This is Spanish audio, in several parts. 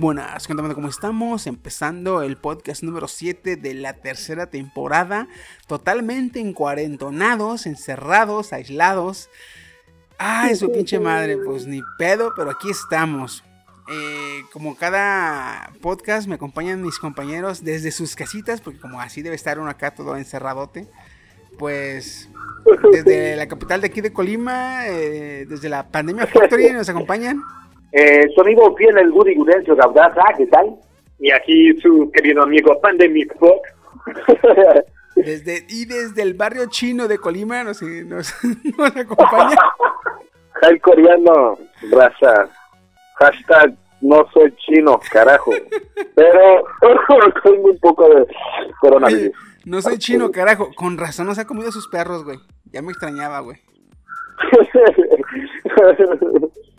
Buenas, buenas, cuéntame cómo estamos, empezando el podcast número 7 de la tercera temporada, totalmente encuarentonados, encerrados, aislados. Ay, su pinche madre, pues ni pedo, pero aquí estamos. Eh, como cada podcast me acompañan mis compañeros desde sus casitas, porque como así debe estar uno acá todo encerradote, pues desde la capital de aquí de Colima, eh, desde la Pandemia Factory nos acompañan. Eh, su amigo fiel, el Woody Gudencio Gaudaza, ¿qué tal? Y aquí su querido amigo Pandemic Book. Desde, y desde el barrio chino de Colima nos, nos, nos acompaña. El coreano, raza. Hashtag no soy chino, carajo. Pero tengo un poco de Oye, coronavirus. no soy chino, carajo. Con razón nos ha comido sus perros, güey. Ya me extrañaba, güey.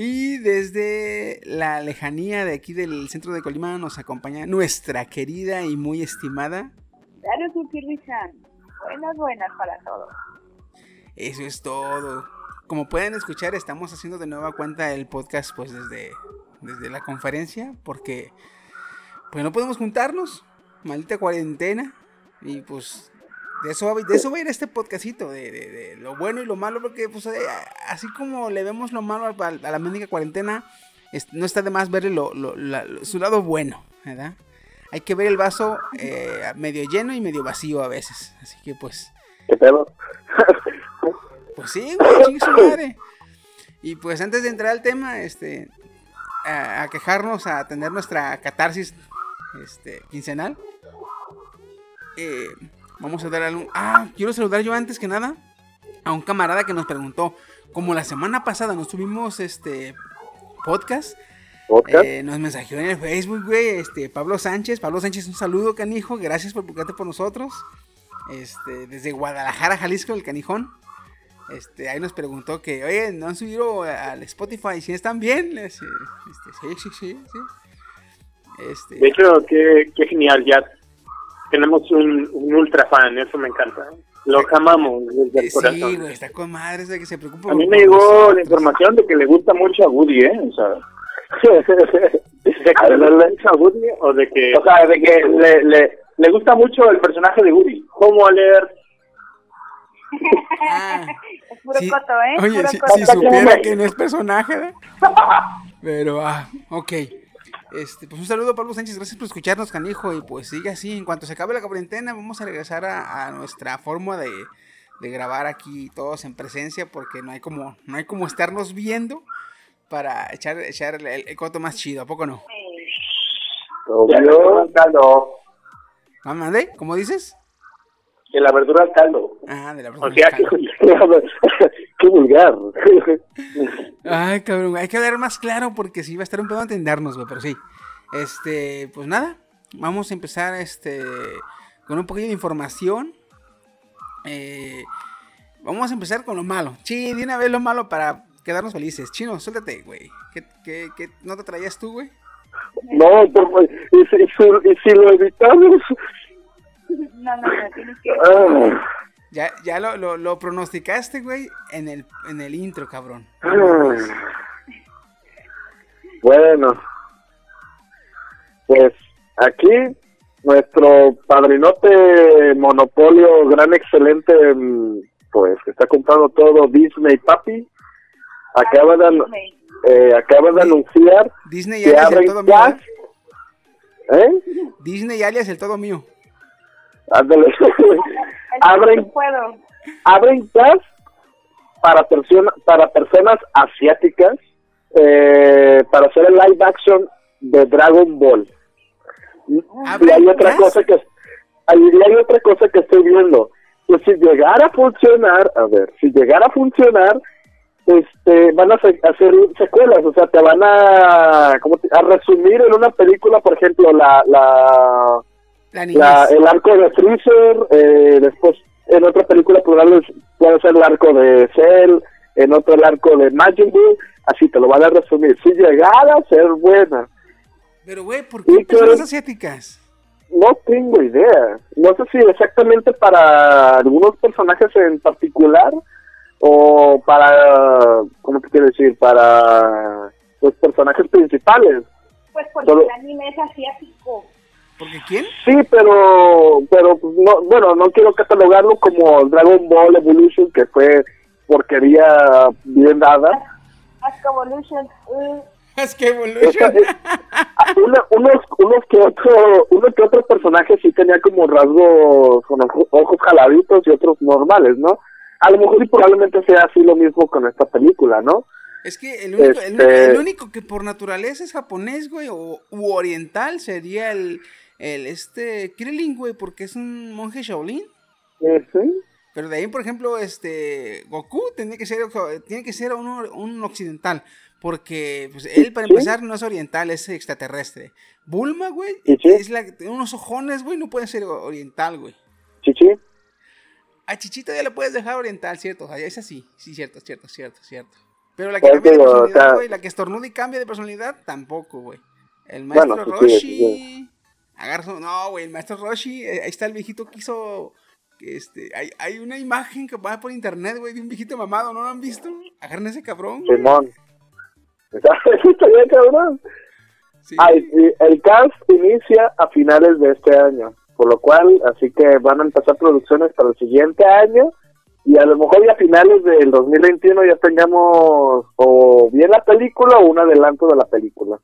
Y desde la lejanía de aquí del centro de Colima nos acompaña nuestra querida y muy estimada. Claro. Buenas, buenas para todos. Eso es todo. Como pueden escuchar, estamos haciendo de nueva cuenta el podcast pues desde, desde la conferencia porque pues no podemos juntarnos. Maldita cuarentena. Y pues de eso, va- de eso va a ir este podcastito, de, de- de lo bueno y lo malo, porque pues eh, así como le vemos lo malo a, a la mendiga cuarentena, es- no está de más verle lo- lo- la- lo- su lado bueno, ¿verdad? Hay que ver el vaso eh, medio lleno y medio vacío a veces. Así que pues... ¿Qué pedo? Pues sí, güey, chingue su madre. Y pues antes de entrar al tema, este, a, a quejarnos, a tener nuestra catarsis, este, quincenal, eh, vamos a dar algún... Ah, quiero saludar yo antes que nada a un camarada que nos preguntó, como la semana pasada nos tuvimos, este, podcast, ¿Podcast? eh, nos mensajeó en el Facebook, güey, este, Pablo Sánchez, Pablo Sánchez, un saludo, canijo, gracias por publicarte por nosotros, este, desde Guadalajara, Jalisco, el canijón, este, ahí nos preguntó que, oye, ¿no han subido al Spotify? ¿Si están bien? Este, sí, sí, sí, sí. Este, De hecho, qué, qué genial, ya tenemos un, un ultra fan, eso me encanta. Lo amamos desde el sí, corazón. güey, está con madres de que se preocupa A mí me llegó nosotros. la información de que le gusta mucho a Woody, ¿eh? O sea, ¿de que le gusta mucho a Woody o de que...? O sea, de que le, le, le gusta mucho el personaje de Woody. ¿Cómo leer? Ah, Es puro sí. coto, ¿eh? Oye, puro si, coto. si supiera que no es personaje, ¿eh? Pero, ah, ok. Este, pues un saludo a Pablo Sánchez, gracias por escucharnos, canijo. Y pues sigue así, en cuanto se acabe la cuarentena, vamos a regresar a, a nuestra forma de, de grabar aquí todos en presencia porque no hay como, no hay como estarnos viendo para echar, echar el, el coto más chido, ¿a poco no? Obvio. caldo. ¿Ah, mande? ¿Cómo dices? De la verdura al caldo. Ah, de la O persona. sea, que, qué vulgar. Ay, cabrón, hay que hablar más claro porque sí va a estar un pedo entendernos, güey, pero sí. Este, pues nada, vamos a empezar este con un poquillo de información. Eh, vamos a empezar con lo malo. Sí, de una vez lo malo para quedarnos felices. Chino, suéltate, güey. ¿Qué, qué, qué no te traías tú, güey? No, por favor, y si, y si- y si lo evitamos. No, no, no, tienes que... Ah, Ya, ya lo, lo, lo pronosticaste, güey, en el, en el intro, cabrón. ah. Bueno, pues aquí nuestro padrinote monopolio, gran excelente, mm, pues que está comprando todo Disney Papi, acaba de, eh, acaba de anunciar Disney que alias el abren todo mío. ¿eh? ¿Eh? Disney alias el todo mío. Ándale. abren, puedo. abren Plus para, persona, para personas asiáticas eh, para hacer el live action de Dragon Ball. Y ¿Abren hay otra cosa que hay, hay otra cosa que estoy viendo. Que si llegara a funcionar, a ver, si llegara a funcionar, este, van a hacer secuelas, o sea, te van a, ¿cómo te- a resumir en una película, por ejemplo, la, la, La niñez. la, el arco de Freezer, eh, después en otra película puede ser el arco de Cell, en otro el arco de Majin Buu, así te lo van a resumir. Si llegara a ser buena, Pero, güey, ¿por qué claro. asiáticas? no tengo idea. No sé si exactamente para algunos personajes en particular o para, ¿cómo te quiero decir? Para los personajes principales. Pues porque Solo- el anime es asiático. ¿Porque quién? Sí, pero, pero pues, no, bueno, no quiero catalogarlo como Dragon Ball Evolution, que fue porquería bien dada. Ascovolution. Uh, Es que Esa- Evolution. eh, una- unos, unos que otro, uno que otro personaje sí tenía como rasgos con ojo- ojos jaladitos y otros normales, ¿no? A lo mejor y probablemente sea así lo mismo con esta película, ¿no? Es que el único, el, único, Este- el único que por naturaleza es japonés, güey, o u oriental sería el, el este Krillin, güey, porque es un monje Shaolin. Pero de ahí, por ejemplo, este Goku tiene que ser tiene que ser un, un occidental, porque pues él para Sí. empezar no es oriental, es extraterrestre. Bulma, güey, Sí, es la tiene unos ojones, güey, no puede ser oriental, güey. Chichi. A Chichito ya le puedes dejar oriental, ¿cierto? O sea, es así. Sí, cierto, cierto, cierto, cierto. Pero la que Pues cambia de personalidad, güey, la que estornuda y cambia de personalidad, tampoco, güey. El maestro Bueno, sí, Roshi. Su- No, güey, el maestro Roshi. eh, Ahí está el viejito que hizo. Este, hay, hay una imagen que va por internet, güey, de un viejito mamado, ¿no lo han visto? Agarren ese cabrón. Simón. Eso estaría cabrón. Sí. Ah, y- y el cast inicia a finales de este año, por lo cual, así que van a empezar producciones para el siguiente año y a lo mejor ya a finales del 2021 ya tengamos o bien la película o un adelanto de la película.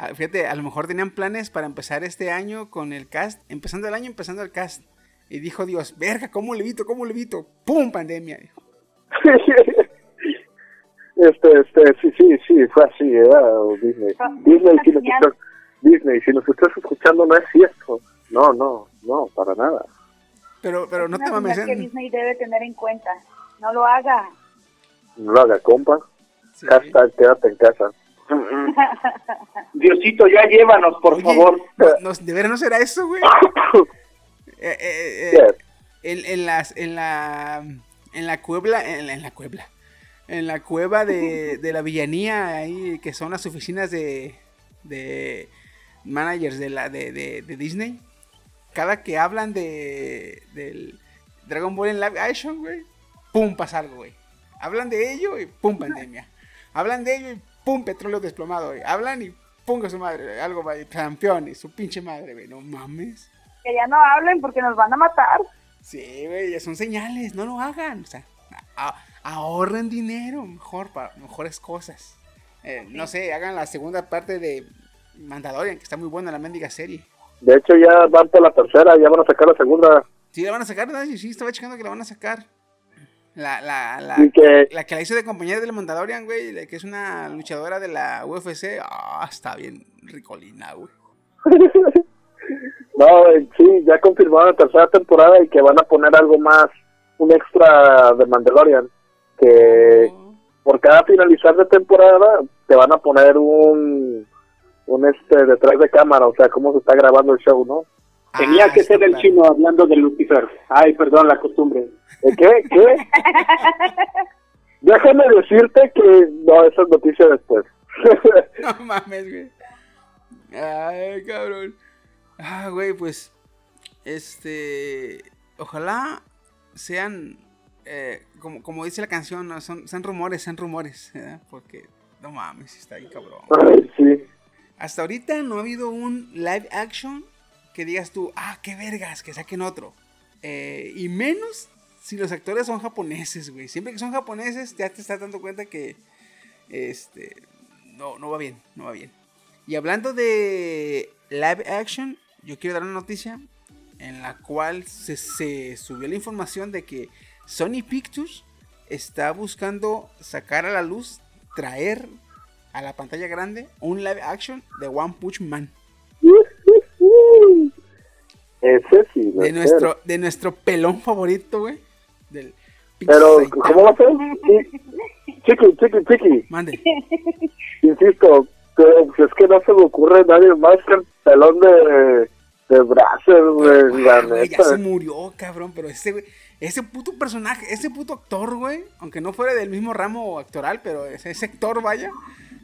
Ah, Fíjate, a lo mejor tenían planes para empezar este año con el cast, empezando el año, empezando el cast. Y dijo Dios, verga, ¿cómo le evito? ¿Cómo le evito? ¡Pum! Pandemia. dijo. este, este, sí, sí, sí, fue así, ¿verdad? Disney. Disney, si nos estás, Disney, si nos estás escuchando no es cierto. No, no, no, para nada. Pero, pero no te mames. señal que en- Disney debe tener en cuenta. No lo haga. No lo haga, compa. Sí. Hashtag quédate en casa. Diosito, ya llévanos, por Oye, favor. no- ¿De veras no será eso, güey? Eh, eh, eh, en, en las, en la, en la cuebla, en la, en la cuebla, en la cueva de, de la villanía, ahí que son las oficinas de, de managers de la, de, de, de Disney, cada que hablan de, del Dragon Ball en live action, güey, pum, pasa algo, güey. Hablan de ello y pum, pandemia. Hablan de ello y pum, petróleo desplomado, güey. Hablan y pum, a su madre, algo, güey, campeón y su pinche madre, güey, no mames. Que ya no hablen porque nos van a matar. Sí, güey, ya son señales, no lo hagan. O sea, ahorren dinero, mejor para mejores cosas. Eh, no sé, hagan la segunda parte de Mandalorian, que está muy buena la mendiga serie. De hecho, ya van por la tercera, ya van a sacar la segunda. Sí, la van a sacar, ¿verdad? Sí, estaba checando que la van a sacar. La, la, la, que, la que la hizo de compañera del Mandalorian, güey, que es una luchadora de la UFC. Ah, está bien ricolina, güey. no, sí, ya confirmaron la tercera temporada y que van a poner algo más, un extra de Mandalorian. Que por cada finalizar de temporada te van a poner un, un este detrás de cámara, o sea, cómo se está grabando el show, ¿no? Tenía Ah, que ser el claro. chino hablando de Lucifer. Ay, perdón, la costumbre. ¿Eh, ¿Qué? ¿Qué? Déjame decirte que no, esa es noticia después. No mames, güey. Ay, cabrón. Ah, güey, pues. Este. Ojalá sean. eh, como, como dice la canción, ¿no? son, sean rumores, sean rumores. ¿verdad? Porque. No mames, está ahí, cabrón. Ay, sí. Hasta ahorita no ha habido un live action que digas tú, ah, qué vergas, que saquen otro. Eh, y menos si los actores son japoneses, güey. Siempre que son japoneses, ya te estás dando cuenta que. Este. No, no va bien, no va bien. Y hablando de live action, yo quiero dar una noticia en la cual se, se subió la información de que Sony Pictures está buscando sacar a la luz, traer a la pantalla grande un live action de One Punch Man. Ese sí. lo De nuestro, de nuestro pelón favorito, güey. Del Pero, Saitama. ¿cómo va a ser? Chiqui, chiqui, chiqui. Mande. Insisto, que, pues, es que no se me ocurre nadie más que el pelón de, de Bracer, güey, la ya se murió, cabrón, pero ese, güey, ese puto personaje, ese puto actor, güey, aunque no fuera del mismo ramo actoral, pero ese, ese actor, vaya,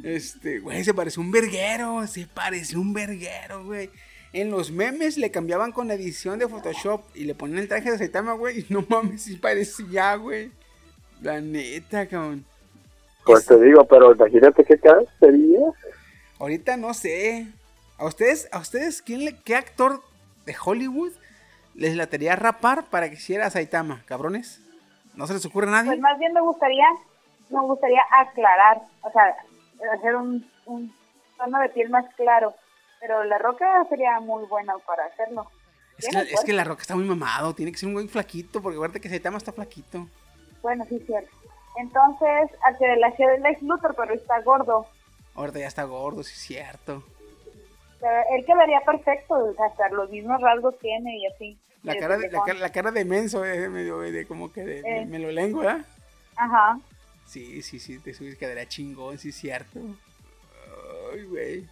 este, güey, se pareció un verguero, se pareció un verguero, güey. En los memes le cambiaban con edición de Photoshop y le ponían el traje de Saitama, güey, y no mames, sí parecía, güey. La neta, cabrón. Pues te digo, pero imagínate qué cara sería. Ahorita no sé. ¿A ustedes, a ustedes quién le, qué actor de Hollywood les latería rapar para que hiciera Saitama, cabrones? ¿No se les ocurre a nadie? Pues más bien me gustaría, me gustaría aclarar, o sea, hacer un, un tono de piel más claro. Pero la roca sería muy buena para hacerlo. es, que, es que la roca está muy mamado, tiene que ser un güey flaquito, porque acuérdate que Saitama está flaquito. Bueno, sí, cierto. Entonces, al que le hacía del Lex Luthor, pero está gordo. Ahorita ya está gordo, sí es cierto. Pero él quedaría perfecto, o sea, hasta los mismos rasgos tiene y así. La de cara de, la, cara, la cara de menso, eh, medio, de como que de, de- Eh. me lo lengo, ¿verdad? Ajá. Sí, sí, sí, te subes quedaría chingón, sí es cierto. Ay, güey.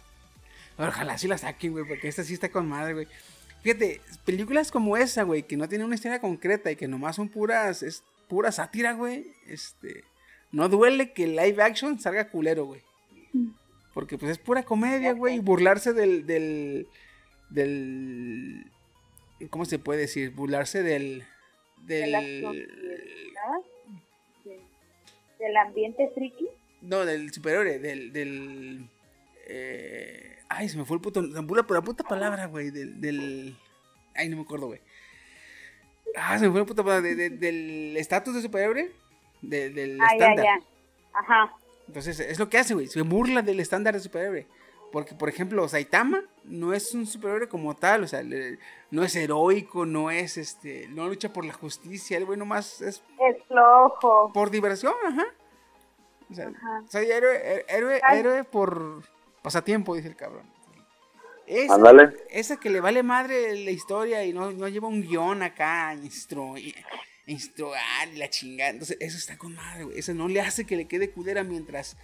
Ojalá sí la saquen, güey, porque esta sí está con madre, güey. Fíjate, películas como esa, güey, que no tienen una historia concreta y que nomás son puras, es pura sátira, güey. Este, no duele que el live action salga culero, güey. Porque pues es pura comedia, güey, y burlarse del, del, del, ¿cómo se puede decir? Burlarse del, del, de- del ambiente friki. no, del superhéroe, del, del, eh, ay, se me fue el puto, la la puta palabra, güey, del, del, ay, no me acuerdo, güey. Ah, se me fue la puta palabra, de- de- del estatus de superhéroe, de- del Ah, ya, estándar. ya. Ajá. Entonces, es lo que hace, güey. Se burla del estándar de superhéroe. Porque, por ejemplo, Saitama no es un superhéroe como tal. O sea, le- no es heroico, no es este. No lucha por la justicia. El güey nomás es Es flojo. por diversión, ajá. O sea, Ajá. soy héroe, héroe, héroe por pasatiempo, dice el cabrón. Esa, Ándale. esa que le vale madre la historia y no, no lleva un guion acá, a instru, instruar y la chingada. Entonces, eso está con madre, güey. Eso no le hace que le quede culera mientras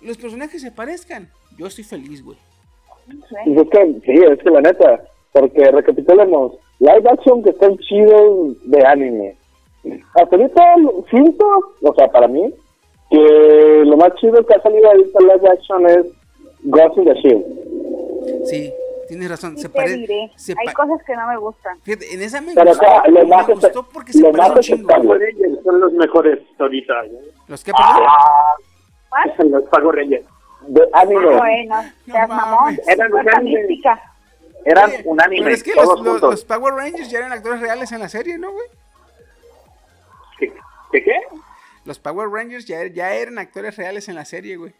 los personajes se parezcan. Yo estoy feliz, güey. Y es que, sí, es que la neta, porque recapitulemos, live action que están chidos de anime. Hasta ahorita siento, o sea, para mí, que lo más chido que ha salido ahorita live action es Ghost in the Shield. Sí, tienes razón. Se parece. hay cosas que no me gustan. Fíjate, en esa me Pero gustó, acá, lo me más gustó porque se parece un chingo. Rangers son los mejores ahorita. ¿no? ¿Los que perdón? Ah. Los Power Rangers. de anime. Bueno, No seas mamón. Eran grandes. mística. Eran Oye, un anime, Pero es que todos los, los- juntos. los Power Rangers ya eran actores reales en la serie, ¿no, güey? ¿Qué, qué? qué? Los Power Rangers ya, ya eran actores reales en la serie, güey.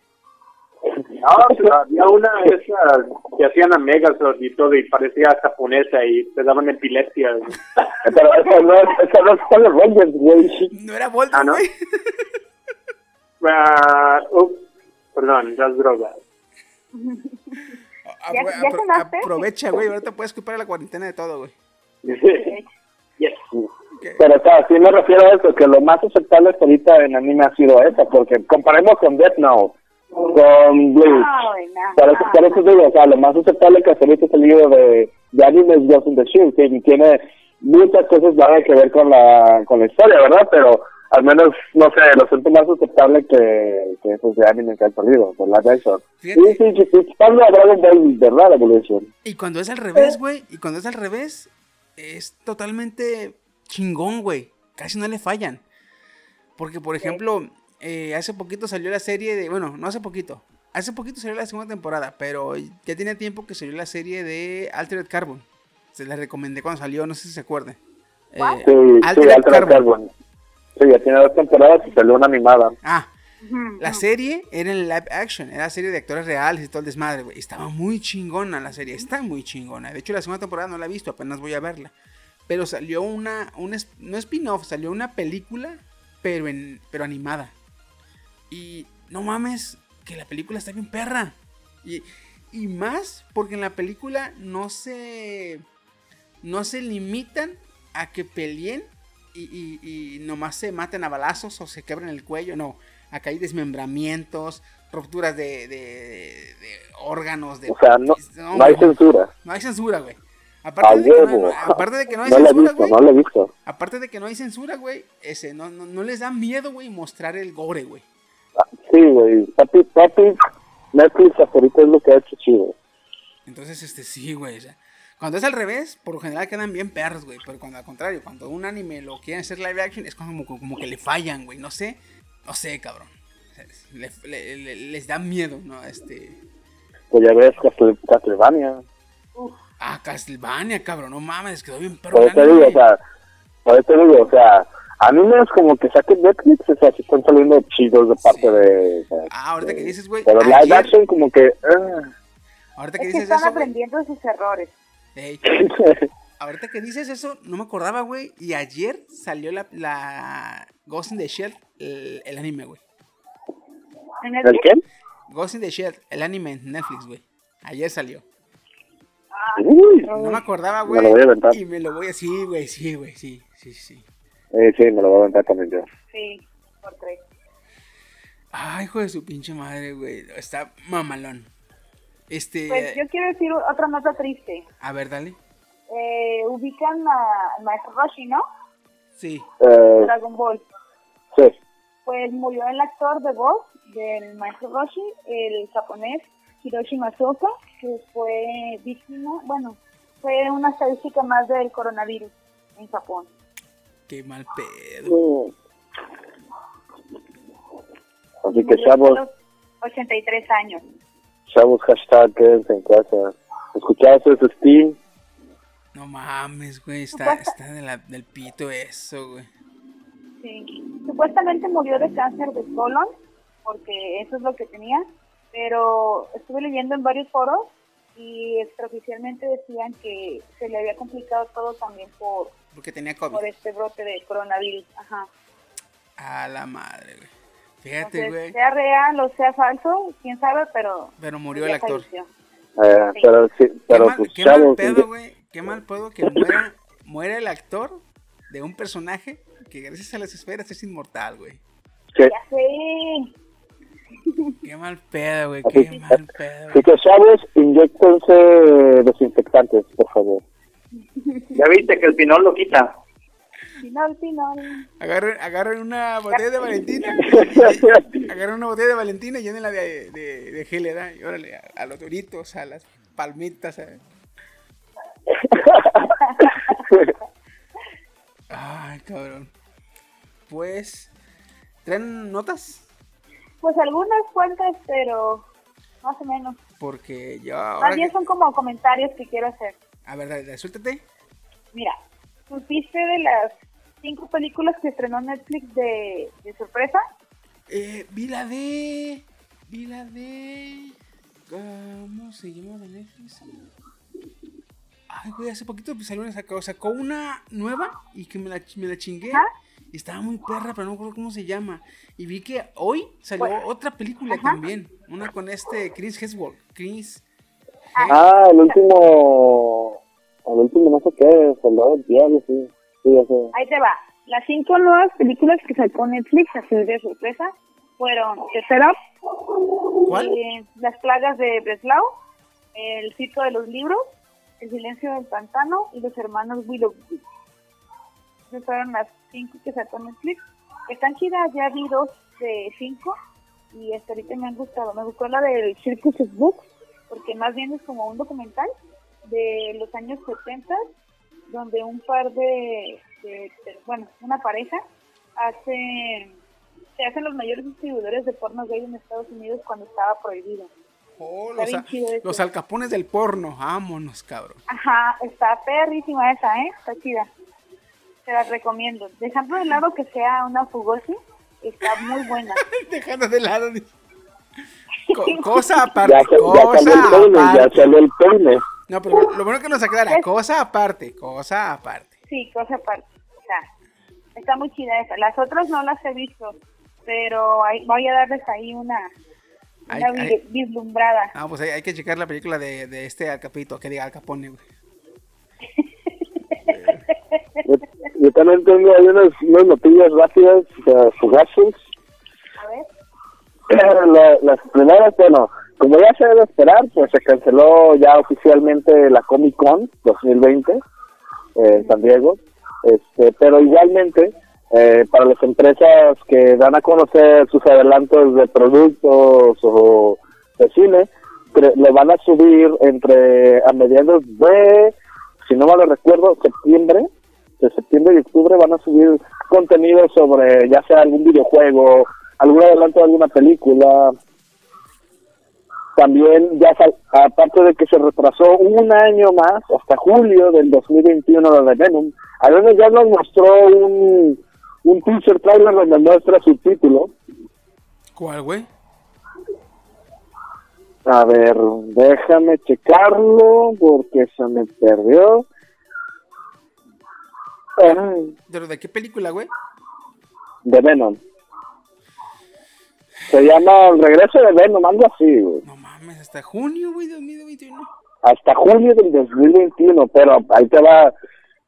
No, había una de esas que hacían a Megazord y todo, y parecía japonesa y te daban epilepsia. güey. Pero eso no es, eso no es Power Rangers, güey. No era Volta, Ah, ¿no? güey. Ah, ups, perdón, las drogas. ¿Ya- ya apro- cenaste? aprovecha, güey. Ahorita puedes culpar a la cuarentena de todo, güey. Yes. Pero, o sea, sí me refiero a eso, que lo más aceptable hasta ahorita en anime ha sido esa, porque comparemos con Death Note, con Bleach. Por eso, por eso digo, o sea, lo más aceptable que hasta ahorita ha salido de, de anime es Ghost in the Shield, que tiene muchas cosas nada que ver con la, con la historia, ¿verdad? Pero al menos, no sé, lo siento más aceptable que, que esos de anime que han salido, por la. Sí, sí, sí, a Dragon Ball, ¿verdad? Evolution. Y cuando es al revés, güey, y cuando es al revés, es totalmente chingón, güey. Casi no le fallan. Porque, por ejemplo, eh, hace poquito salió la serie de. Bueno, no hace poquito. Hace poquito salió la segunda temporada, pero ya tiene tiempo que salió la serie de Altered Carbon. Se la recomendé cuando salió, no sé si se acuerdan. Eh, Sí, sí, Altered Carbon. Carbon. Sí, ya tiene dos temporadas y salió una animada. Ah, La serie era en live action, era serie de actores reales y todo el desmadre, güey. Estaba muy chingona la serie, está muy chingona. De hecho, la segunda temporada no la he visto, apenas voy a verla. Pero salió una, un es- no spin-off, salió una película, pero, en, pero animada. Y no mames, que la película está bien perra. Y, y más porque en la película no se, no se limitan a que peleen y, y- y nomás se maten a balazos o se quebren el cuello, no. Acá hay desmembramientos, rupturas de, de- de órganos, de... O sea, no, no, no hay censura. no hay censura, güey. Aparte, de que no, aparte de que no hay censura, visto, güey. no la he visto. Aparte de que no hay censura, güey. Ese, no, no, no les da miedo, güey, mostrar el gore, güey. Sí, güey. Papi, papi, Netflix hasta ahorita es lo que ha hecho chido. Entonces, este, sí, güey. o sea, cuando es al revés, por lo general quedan bien perros, güey. Pero cuando al contrario, cuando un anime lo quieren hacer live action, es como, como que le fallan, güey. No sé, no sé, cabrón. O sea, le- le- le- les da miedo, ¿no? Este. Pues ya ves Castle- Castlevania. Ah, Castlevania, cabrón, no mames, quedó bien perro. Por eso digo, o sea, por eso digo, o sea, animes como que saquen Netflix, o sea, si están saliendo chidos de parte Sí. de... Ah, ahorita de- que dices, güey. Pero live ayer- action como que... ah. Ahorita que Es que dices están eso, aprendiendo de sus errores. Ahorita que dices eso, no me acordaba, güey. Y ayer salió la, la Ghost in the Shell, el, el anime, güey. ¿En ¿El qué? Ghost in the Shell, el anime en Netflix, güey. Ayer salió. Uy, No me acordaba, Me güey. lo voy a aventar. Y me lo voy a... Sí, güey, sí, güey, sí, sí, sí. Eh, sí, me lo voy a aventar también yo. Sí, por tres. Ay, hijo de su pinche madre, güey. Está mamalón. Este... Pues yo quiero decir otra nota triste. A ver, dale. Eh, ubican a- al maestro Roshi, ¿no? Sí. Eh, Dragon Ball. sí. Pues murió el actor de voz del maestro Roshi, el japonés Hiroshi Matsuoka, que fue víctima, bueno, fue una estadística más del coronavirus en Japón. Qué mal pedo. Así que chavos, los 83 años. chavos, hashtag, quédense en casa. ¿Escuchaste ese Steam? No mames, güey. Está, está de la- del pito eso, güey. Sí. Supuestamente murió de cáncer de colon, porque eso es lo que tenía, pero estuve leyendo en varios foros y extraoficialmente decían que se le había complicado todo también por, Porque tenía COVID. por este brote de coronavirus. Ajá. A la madre, güey. Fíjate, Entonces, güey. sea real o sea falso, quién sabe, pero Pero murió ya el actor. Eh, Sí. pero sí, Qué pero mal, pues qué mal pedo, güey. Qué mal pedo que muera, muera el actor de un personaje que gracias a las esferas es inmortal, güey. que- Ya sé. Qué mal pedo, güey. Así- Qué mal pedo. que chavos, inyectense desinfectantes, por favor. Ya viste que el pinol lo quita. Final, final. Agarren, agarren una botella de Valentina. Agarren una botella de Valentina y llénenla de, de, de gel, ¿verdad? Y órale, a, a los doritos, a las palmitas. a- Ay, cabrón. Pues, ¿traen notas? Pues algunas cuentas, pero más o menos. Porque yo ahora... Más bien que- son como comentarios que quiero hacer. A ver, dale, dale, suéltate. Mira, ¿supiste de las cinco películas que estrenó Netflix de, de sorpresa? Eh, vi la de... Vi la de... ¿Cómo se llama de Netflix? Ay, güey, hace poquito pues, salió una, sacó, sacó una nueva y que me la, me la chingué. Y estaba muy perra, pero no me acuerdo cómo se llama. Y vi que hoy salió Pues, otra película ajá. también. Una con este Chris Hemsworth. Chris. Ah, el último. El último, no sé qué, Soldado del Diablo, sí. Sí, ya sé. Ahí te va. Las cinco nuevas películas que sacó Netflix, así de sorpresa, fueron The Setup, ¿Cuál? eh, Las plagas de Breslau, El ciclo de los libros, El silencio del pantano y Los hermanos Willoughby. Esas fueron las cinco que sacó Netflix. Están chidas, ya vi dos de cinco y hasta ahorita me han gustado. Me gustó la del Circus of Books, porque más bien es como un documental de los años 70 donde un par de, de- de- bueno, una pareja hace se hacen los mayores distribuidores de porno gay en Estados Unidos cuando estaba prohibido. Oh, Está los, bien a- chido eso. los alcapones del porno. Vámonos, cabrón. Ajá, está perrísima esa, ¿eh? Está chida. Te la recomiendo. Dejando de lado que sea una fugosi, está muy buena. Dejando de lado. Co- cosa aparte, Ya, sa- ya cosa salió el peine, ya aparte. salió el peine. No, pero lo bueno que nos aclara, cosa aparte, cosa aparte. Sí, cosa aparte. O sea, está muy chida esa. Las otras no las he visto, pero voy a darles ahí una, una vislumbrada. Ah, pues hay, hay que checar la película de, de este Alcapito, que diga Al Capone, güey. Yo, yo también tengo ahí unas, unas noticias rápidas, sea, fugaces. A ver. La- las primeras, bueno, como ya se debe esperar, pues se canceló ya oficialmente la Comic Con 2020 eh, en San Diego, este, pero igualmente eh, para las empresas que dan a conocer sus adelantos de productos o de cine, le van a subir entre a mediados de, si no mal recuerdo, septiembre, de septiembre y octubre van a subir contenido sobre ya sea algún videojuego, algún adelanto de alguna película. También, ya sal- aparte de que se retrasó un año más, hasta julio del 2021 lo de Venom, al menos ya nos mostró un, un teaser trailer donde muestra su título. ¿Cuál, güey? A ver, déjame checarlo porque se me perdió. Ay, ¿De, de qué película, güey? de Venom. Se llama El regreso de Venom, algo así, güey. No mames, hasta junio, güey, 2021. Hasta junio del 2021, pero ahí te va.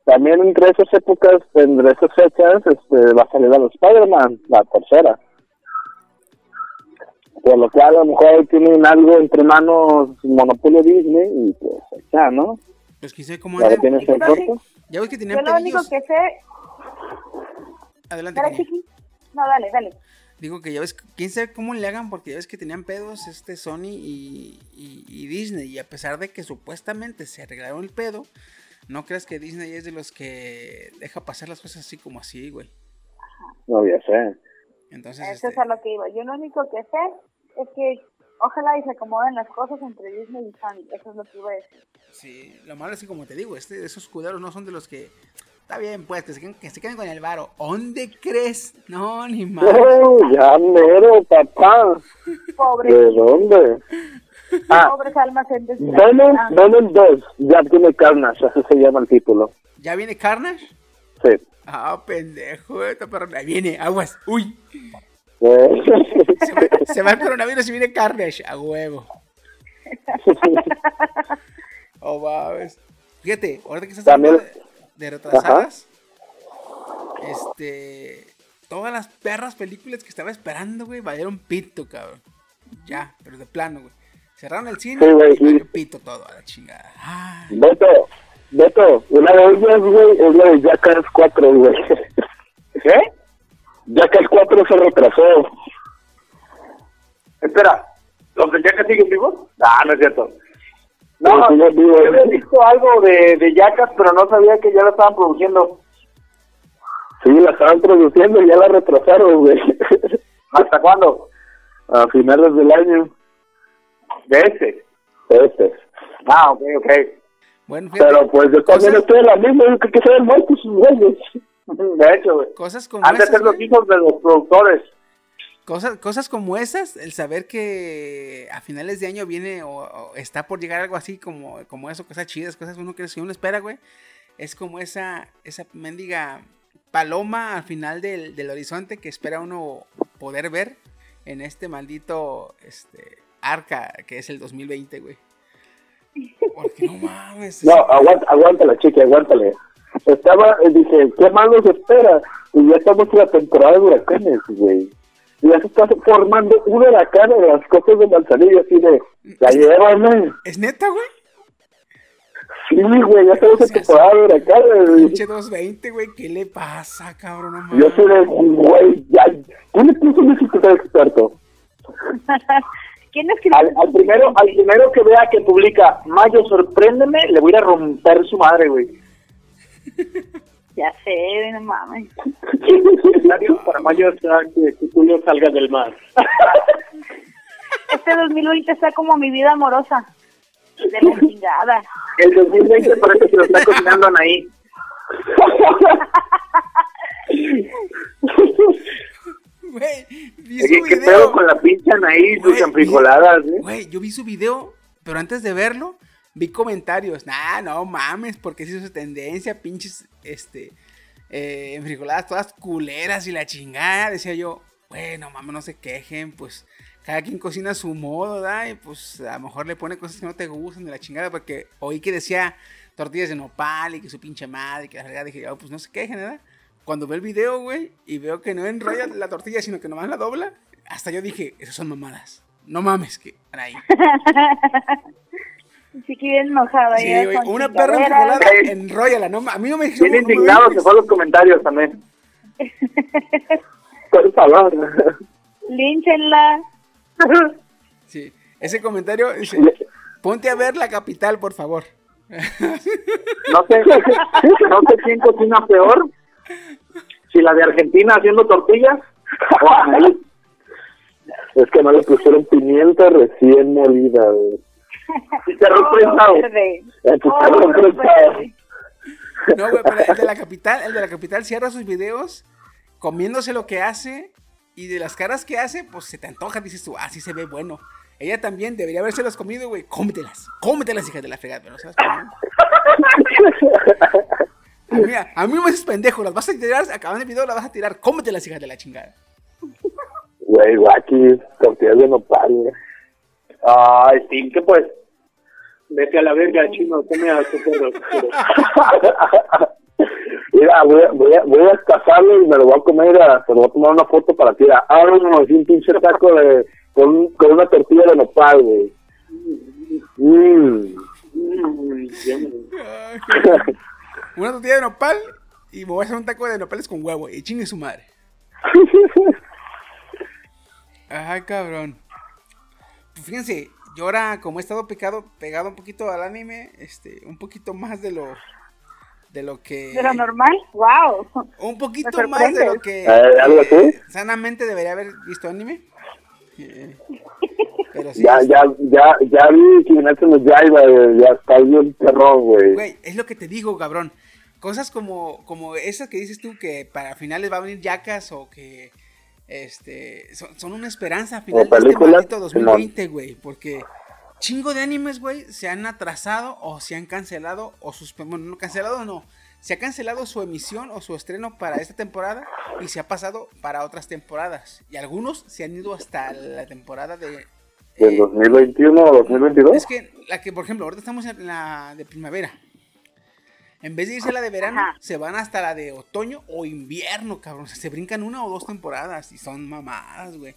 También entre esas épocas, entre esas fechas, este, va a salir a los Spider-Man, la tercera. Por lo cual, a lo mejor ahí tienen algo entre manos Monopolio Disney y pues ya, ¿no? Pues quién sabe cómo Ya tienes corto. Ya ves que Yo tenían lo único que sé... Adelante. No, dale, dale. Digo que ya ves, quién sabe cómo le hagan, porque ya ves que tenían pedos este Sony y, y- y Disney. Y a pesar de que supuestamente se arreglaron el pedo, no creas que Disney es de los que deja pasar las cosas así como así, güey. No, ya sé. Entonces, Eso este, es a lo que iba. Yo lo único que sé es que ojalá y se acomoden las cosas entre Disney y Sony. Eso es lo que iba a decir. sí, lo malo es que como te digo, este, esos cuidados no son de los que... Está bien, pues, que se queden, que se queden con el varo. ¿Dónde crees? No, ni más. Oh, ya mero, papá. Pobre, ¿De dónde? Ah, pobres almas en Venom. Venom 2, ya tiene Carnage, así se llama el título. ¿Ya viene Carnage? Sí. Ah, pendejo, esta perra. Ahí viene, aguas. Uy, Eh, se va, se va el coronavirus y viene Carnage. A huevo. Oh, mames. Fíjate, ahorita que estás También- hablando de, de retrasadas, este. Todas las perras películas que estaba esperando, güey, valieron pito, cabrón. Ya, pero de plano, güey. Cerraron el cine Sí, güey, y valió pito todo, a la chingada. Ay, Beto, Beto, una de ellas, güey, es la de Jackass 4, güey. ¿Qué? Jackass 4 se retrasó. Espera, ¿los de Jackass siguen vivos? Ah, no es cierto. No, vivos. yo había visto algo de, de Jackass, pero no sabía que ya lo estaban produciendo. Sí, la estaban produciendo y ya la retrasaron, güey. ¿Hasta cuándo? A finales del año. De este. Este. Ah, ok, ok. bueno, fíjate, Pero pues yo también cosas, estoy en la misma, yo creo que se ven muertos sus güeyes. De hecho, güey. cosas como Han de esas, ser los hijos de los productores. Cosas, cosas como esas, el saber que a finales de año viene o, o está por llegar algo así como, como eso, cosas chidas, cosas que uno, que uno espera, güey. Es como esa, esa mendiga paloma al final del, del horizonte que espera uno poder ver en este maldito este, arca que es el 2020, güey. Porque no mames. No, aguanta, aguántala, chica, aguántale. Estaba, eh, dije, ¿qué más nos espera? Y ya estamos en la temporada de huracanes, güey. Y ya se está formando un huracán en las costas de Manzanillo, así de, ya llévame. ¿Es neta, güey? Sí, güey, ya estamos en temporada de huracanes. Pinche 220, güey, ¿qué le pasa, cabrón? No mames. Yo soy de, güey, ya. ¿Quién le puso un escritor experto? ¿Quién escribió? Al, al primero, al primero que vea que publica Mayo, sorpréndeme, le voy a ir a romper su madre, güey. Ya sé, no mames. Escenario para Mayo será que, Julio salga del mar. Este 2020 está como mi vida amorosa. De la chingada. El 2020 parece que lo está cocinando Anaí. Güey, vi su ¿Qué video. pedo con la pinche Anaí y sus Güey, enfrijoladas, eh? Güey, yo vi su video, pero antes de verlo, vi comentarios. Nah, no mames, porque se hizo tendencia, pinches, este, eh, enfrijoladas todas culeras y la chingada. Decía yo, bueno, mames, no se quejen, pues cada quien cocina a su modo, ¿da? Y pues a lo mejor le pone cosas que no te gustan de la chingada, porque oí que decía tortillas de nopal y que su pinche madre y que la fregada. Dije, oh, pues no se quejen, ¿verdad? Cuando veo el video, güey, y veo que no enrolla la tortilla, sino que nomás la dobla, hasta yo dije, esas son mamadas. No mames, que ahí. Sí que bien enojada. Sí, ya una perra enfrijolada, enróllala. No, a mí no me Bien no indignado se fue a los comentarios también. Por favor. Línchenla. Sí, ese comentario dice, ponte a ver la capital, por favor. No sé, no sé quién cocina peor. Si la de Argentina haciendo tortillas o. Es que no le pusieron pimienta recién molida, güey. Prensado. Verde. Oh, prensado. verde. No, güey, pero el de la capital, el de la capital cierra sus videos comiéndose lo que hace y de las caras que hace, pues se te antoja, dices tú, ah, sí se ve bueno. Ella también debería haberse las comido, güey. Cómetelas, cómetelas, hija de la fregada, pero comió. A mí, a mí no me haces pendejo, las vas a tirar, acabando el video las vas a tirar, cómetelas, hija de la chingada. Güey, guaquis, tortillas de nopal, güey. Ay, sí, ¿qué pues? Vete a la verga, chino, come a tu perro. Mira, voy a, voy a, voy a casarlo y me lo voy a comer, a, se lo voy a tomar una foto para ti. Ah, no, no, es un pinche taco de, con, con una tortilla de nopal, güey. Mm. Mm, Una tortilla de nopal y me voy a hacer un taco de nopales con huevo y chingue su madre. Ay, cabrón. Pues fíjense, yo ahora como he estado pecado, pegado un poquito al anime, este, un poquito más de lo de lo que ¿De lo normal? ¡Wow! un poquito más de lo que Eh, ¿algo así? eh, sanamente debería haber visto anime. Eh, pero sí, Ya, ya, ya, ya vi Kimetsu no Yaiba, güey, ya está bien perrón, güey. Güey, es lo que te digo, cabrón. Cosas como, como esas que dices tú que para finales va a venir yacas o que este son, son una esperanza a final de este maldito 2020, güey. Porque chingo de animes, güey, se han atrasado o se han cancelado o suspendido. Bueno, no cancelado no. Se ha cancelado su emisión o su estreno para esta temporada y se ha pasado para otras temporadas. Y algunos se han ido hasta la temporada de... ¿Del eh, 2021 o 2022? es que la que, por ejemplo, ahorita estamos en la de primavera. En vez de irse a la de verano, Ajá. se van hasta la de otoño o invierno, cabrón. O sea, se brincan una o dos temporadas y son mamadas, güey.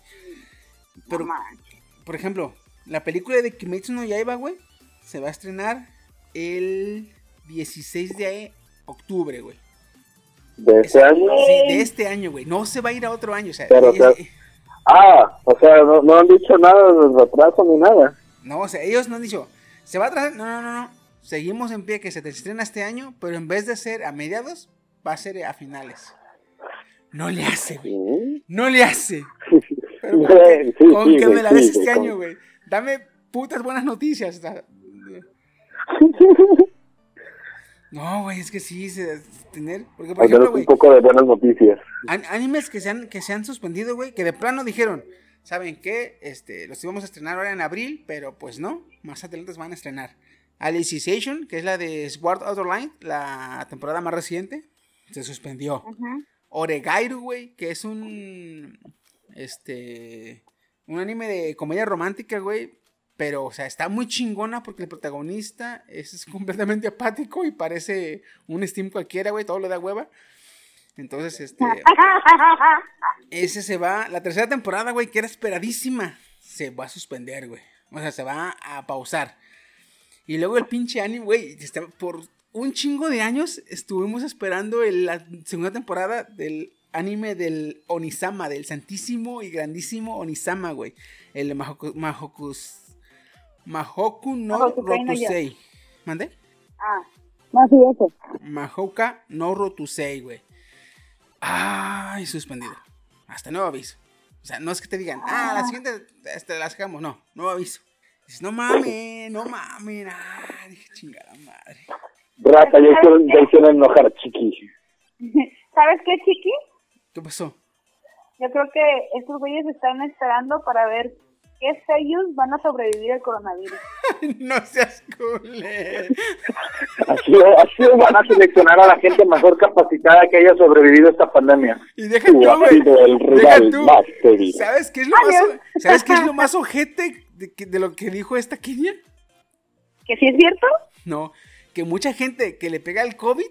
Pero, por ejemplo, la película de Kimetsu no Yaiba, güey, se va a estrenar el 16 de octubre, güey. ¿De este año? Sí, de este año, güey. No se va a ir a otro año, o sea, Pero, es- pero- Ah, o sea, no, no han dicho nada de retraso ni nada. No, o sea, ellos no han dicho, se va a atrasar. No, no, no, no. Seguimos en pie que se te estrena este año, pero en vez de ser a mediados, va a ser a finales. No le hace, güey. No le hace. Pero con Sí, sí, sí, güey, me la güey, este año, güey. Dame putas buenas noticias. No, güey, es que sí, se, tener. Porque, por Al ejemplo, un poco de buenas noticias. an- animes que se han, que se han suspendido, güey, que de plano dijeron, ¿saben qué? Este, los íbamos a estrenar ahora en abril, pero pues no, más adelante se van a estrenar. Alicization, que es la de Sword Art Online, la temporada más reciente, se suspendió. Oregairu, güey, que es un. Este. Un anime de comedia romántica, güey. Pero, o sea, está muy chingona porque el protagonista es, es completamente apático y parece un Steam cualquiera, güey. Todo le da hueva. Entonces, este. Ese se va. La tercera temporada, güey, que era esperadísima, se va a suspender, güey. O sea, se va a pausar. Y luego el pinche anime, güey, por un chingo de años estuvimos esperando el- la segunda temporada del anime del Onisama, del santísimo y grandísimo Onisama, güey. El de Mahoku, Mahokus- Mahoku no. Rotusei. ¿Mande? Ah, no, sí, eso. Mahoka no Rotusei, güey. Ay, suspendido. Hasta nuevo aviso. O sea, no es que te digan, ah, la siguiente este, la sacamos. No, nuevo aviso. Dices, no mames, no mames. Ah, dije, chingada madre. Rata, ya hicieron, ya hicieron enojar a Chiqui. ¿Sabes qué, Chiqui? ¿Qué pasó? Yo creo que estos güeyes están esperando para ver qué sellos van a sobrevivir al coronavirus. no seas culé. Así, así van a seleccionar a la gente mejor capacitada que haya sobrevivido a esta pandemia. Y deja Tú güey. el Deja rival tú. más. ¿Sabes qué es lo más, o- ¿sabes qué es lo más ojete de, que- de lo que dijo esta Kenia? ¿Que sí es cierto? No, que mucha gente que le pega el COVID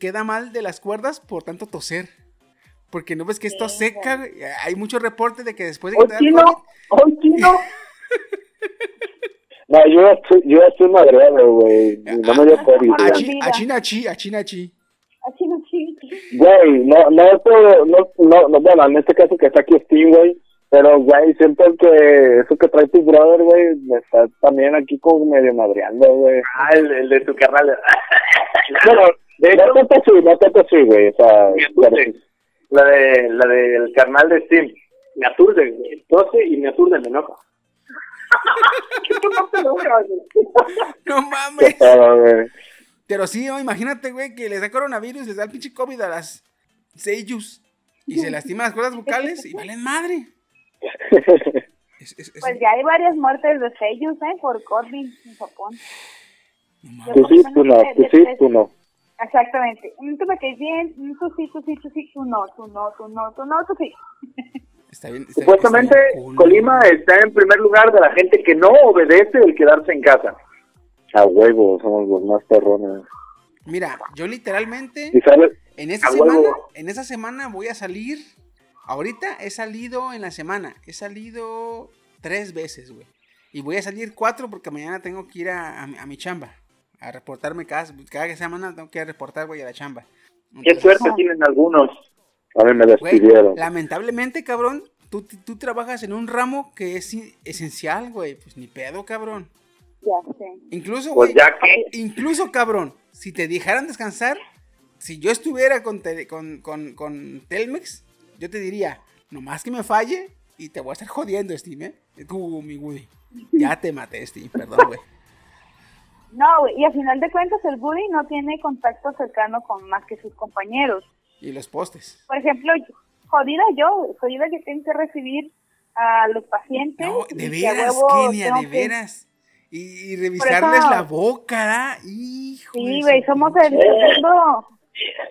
queda mal de las cuerdas por tanto toser. Porque no ves que esto seca, güey? Hay muchos reportes de que después de que ¡Hoy te da el chino! COVID, ¡Hoy chino! No, yo ya estoy, yo estoy madreado, güey. No me dio COVID, a, güey. chi, a china chi, a china chi. Así no, sí. Güey, no, no, no, no, no, bueno, en este caso que está aquí Steam, güey. Pero, güey, siento que eso que trae tu brother, güey, me está también aquí como medio madreando, güey. Ah, el, el de tu carnal. Bueno, de hecho, no tanto así, no tanto así, güey. O sea, me aturde. La de la del carnal de Steam. Me aturde, güey. Tose y me aturde, me enoja. ¿Qué tú no mames. güey. Pero sí, no, imagínate, güey, que les da coronavirus, les da el pinche COVID a las seiyus. Y se lastima las cuerdas vocales y valen madre. Es- es- es- Pues ya hay varias muertes de sellos, ¿eh? Por COVID en Japón. no. Tú sí, tú no, tú sí, tú no. Exactamente. Tú me caes bien, tú sí, tú sí, tú sí, tú no, tú no, tú no, tú no, tú sí. Está bien, está- Supuestamente está bien cool. Colima está en primer lugar de la gente que no obedece el quedarse en casa. A huevo, somos los más perrones. Mira, yo literalmente ¿Y sabes? en esta A semana, en esta semana voy a salir. Ahorita he salido en la semana, he salido tres veces, güey. Y voy a salir cuatro porque mañana tengo que ir a, a mi- a mi chamba. A reportarme cada, cada semana tengo que reportar, güey, a la chamba. Qué suerte tienen algunos. A mí me Güey, despidieron. lamentablemente, cabrón, tú, tú trabajas en un ramo que es esencial, güey. Pues ni pedo, cabrón. Ya sé. Incluso, Pues güey, ya que. incluso, cabrón, si te dejaran descansar, si yo estuviera con, tele- con, con, con Telmex, yo te diría, nomás que me falle y te voy a estar jodiendo, Steam, ¿eh? Tú, mi Woody. Ya te maté, Steam, perdón, güey. No, güey, y al final de cuentas el bully no tiene contacto cercano con más que sus compañeros. Y los postes. Por ejemplo, jodida yo, jodida que tengo que recibir a los pacientes. No, de veras, Kenia, de veras. Y, y revisarles eso- la boca. Hijo Sí, güey, somos el segundo,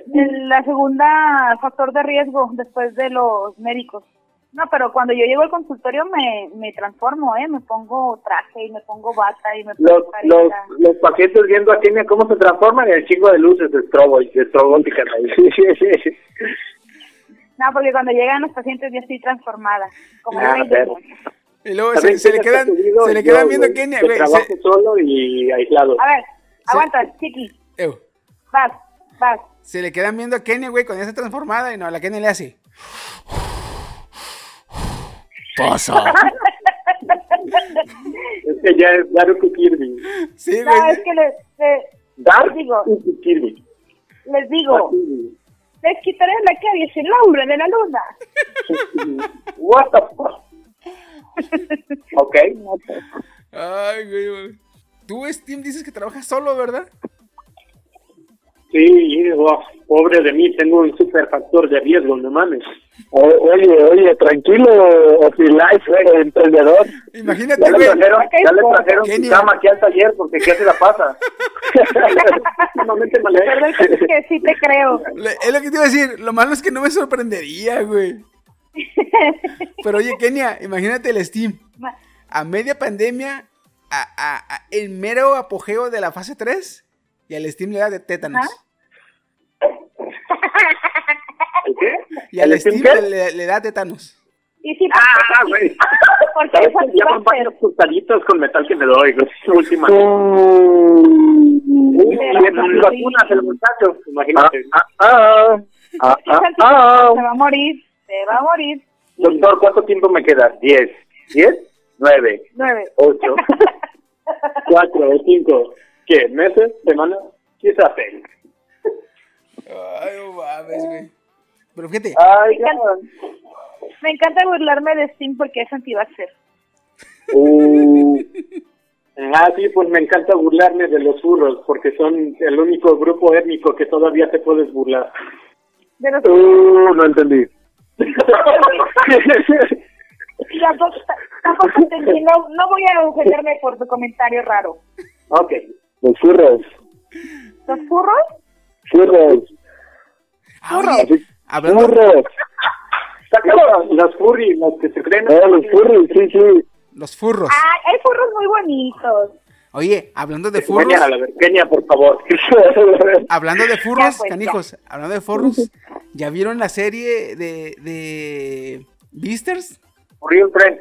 la segunda factor de riesgo después de los médicos. No, pero cuando yo llego al consultorio me, me transformo, ¿eh? Me pongo traje y me pongo bata y me pongo Los, los, pacientes viendo a Kenia cómo se transforman en el chingo de luces de estrobo y de ahí. No, porque cuando llegan los pacientes ya estoy transformada. Como Ah, Y luego se, le quedan, se le quedan yo, viendo a güey, Kenia, trabajo Se, solo y aislado. A ver, aguanta, chiqui. Ew. Vas, vas. Se le quedan viendo a Kenia, güey, cuando ya está transformada y no, la Kenia le hace. Pasa. Es que ya es Daruku Kirby. Sí, No, güey. es que les, les, Dark Digo. y Kirby. les digo, les quitaré la caries el hombre de la luna. What the fuck? ok. Ay, güey, güey. Tú, Steam, dices que trabajas solo, ¿verdad? Sí, wow. Pobre de mí, tengo un super factor de riesgo, no mames. O- oye, oye, tranquilo, Life, emprendedor. Imagínate, Ya le güey. trajeron, ya le trajeron su cama aquí al taller porque ¿qué se la pasa? Normalmente me es que sí te creo. Le- Es lo que te iba a decir. Lo malo es que no me sorprendería, güey. Pero oye, Kenia, imagínate el Steam. A media pandemia, a, a- a- el mero apogeo de la fase 3, y al Steam le da de tétanos. ¿El qué? Y al ¿El Steam le, le da tétanos. Y sí, Ah, güey. porque ¿Sabes eso que sí ya va van varios tostaditos con metal que me doy, última. Mm. Y le ponen vacunas el muchacho, imagínate. Ah, ah, ah, ah, ah. Se va a morir, se va a morir. Doctor, ¿cuánto tiempo me queda? ¿Diez? ¿Diez? ¿Nueve? Nueve. ¿Ocho? ¿Cuatro o cinco? ¿Qué? ¿Meses? ¿Semanas? Quizá seis. Ay, no mames, güey. Pero fíjate, Ay, ya. Me encanta burlarme de Steam porque es anti-vaxxer. Uh. Ah, sí, pues me encanta burlarme de los furros porque son el único grupo étnico que todavía te puedes burlar. De los... Uh, no entendí. Tampoco, tampoco entendí, no, no voy a ofenderme por tu comentario raro. ok. Los furros, ¿Los furros? furros, ah, así, hablando, furros. Los furry, los que se creen. Eh, los furros, sí, sí. los furros. Ah, hay furros muy bonitos. Oye, hablando de furros, Kenia, a la ver, Kenia, por favor. hablando de furros, pues, ya. canijos, hablando de furros, ¿ya vieron la serie de, de Beasters? Real Friend.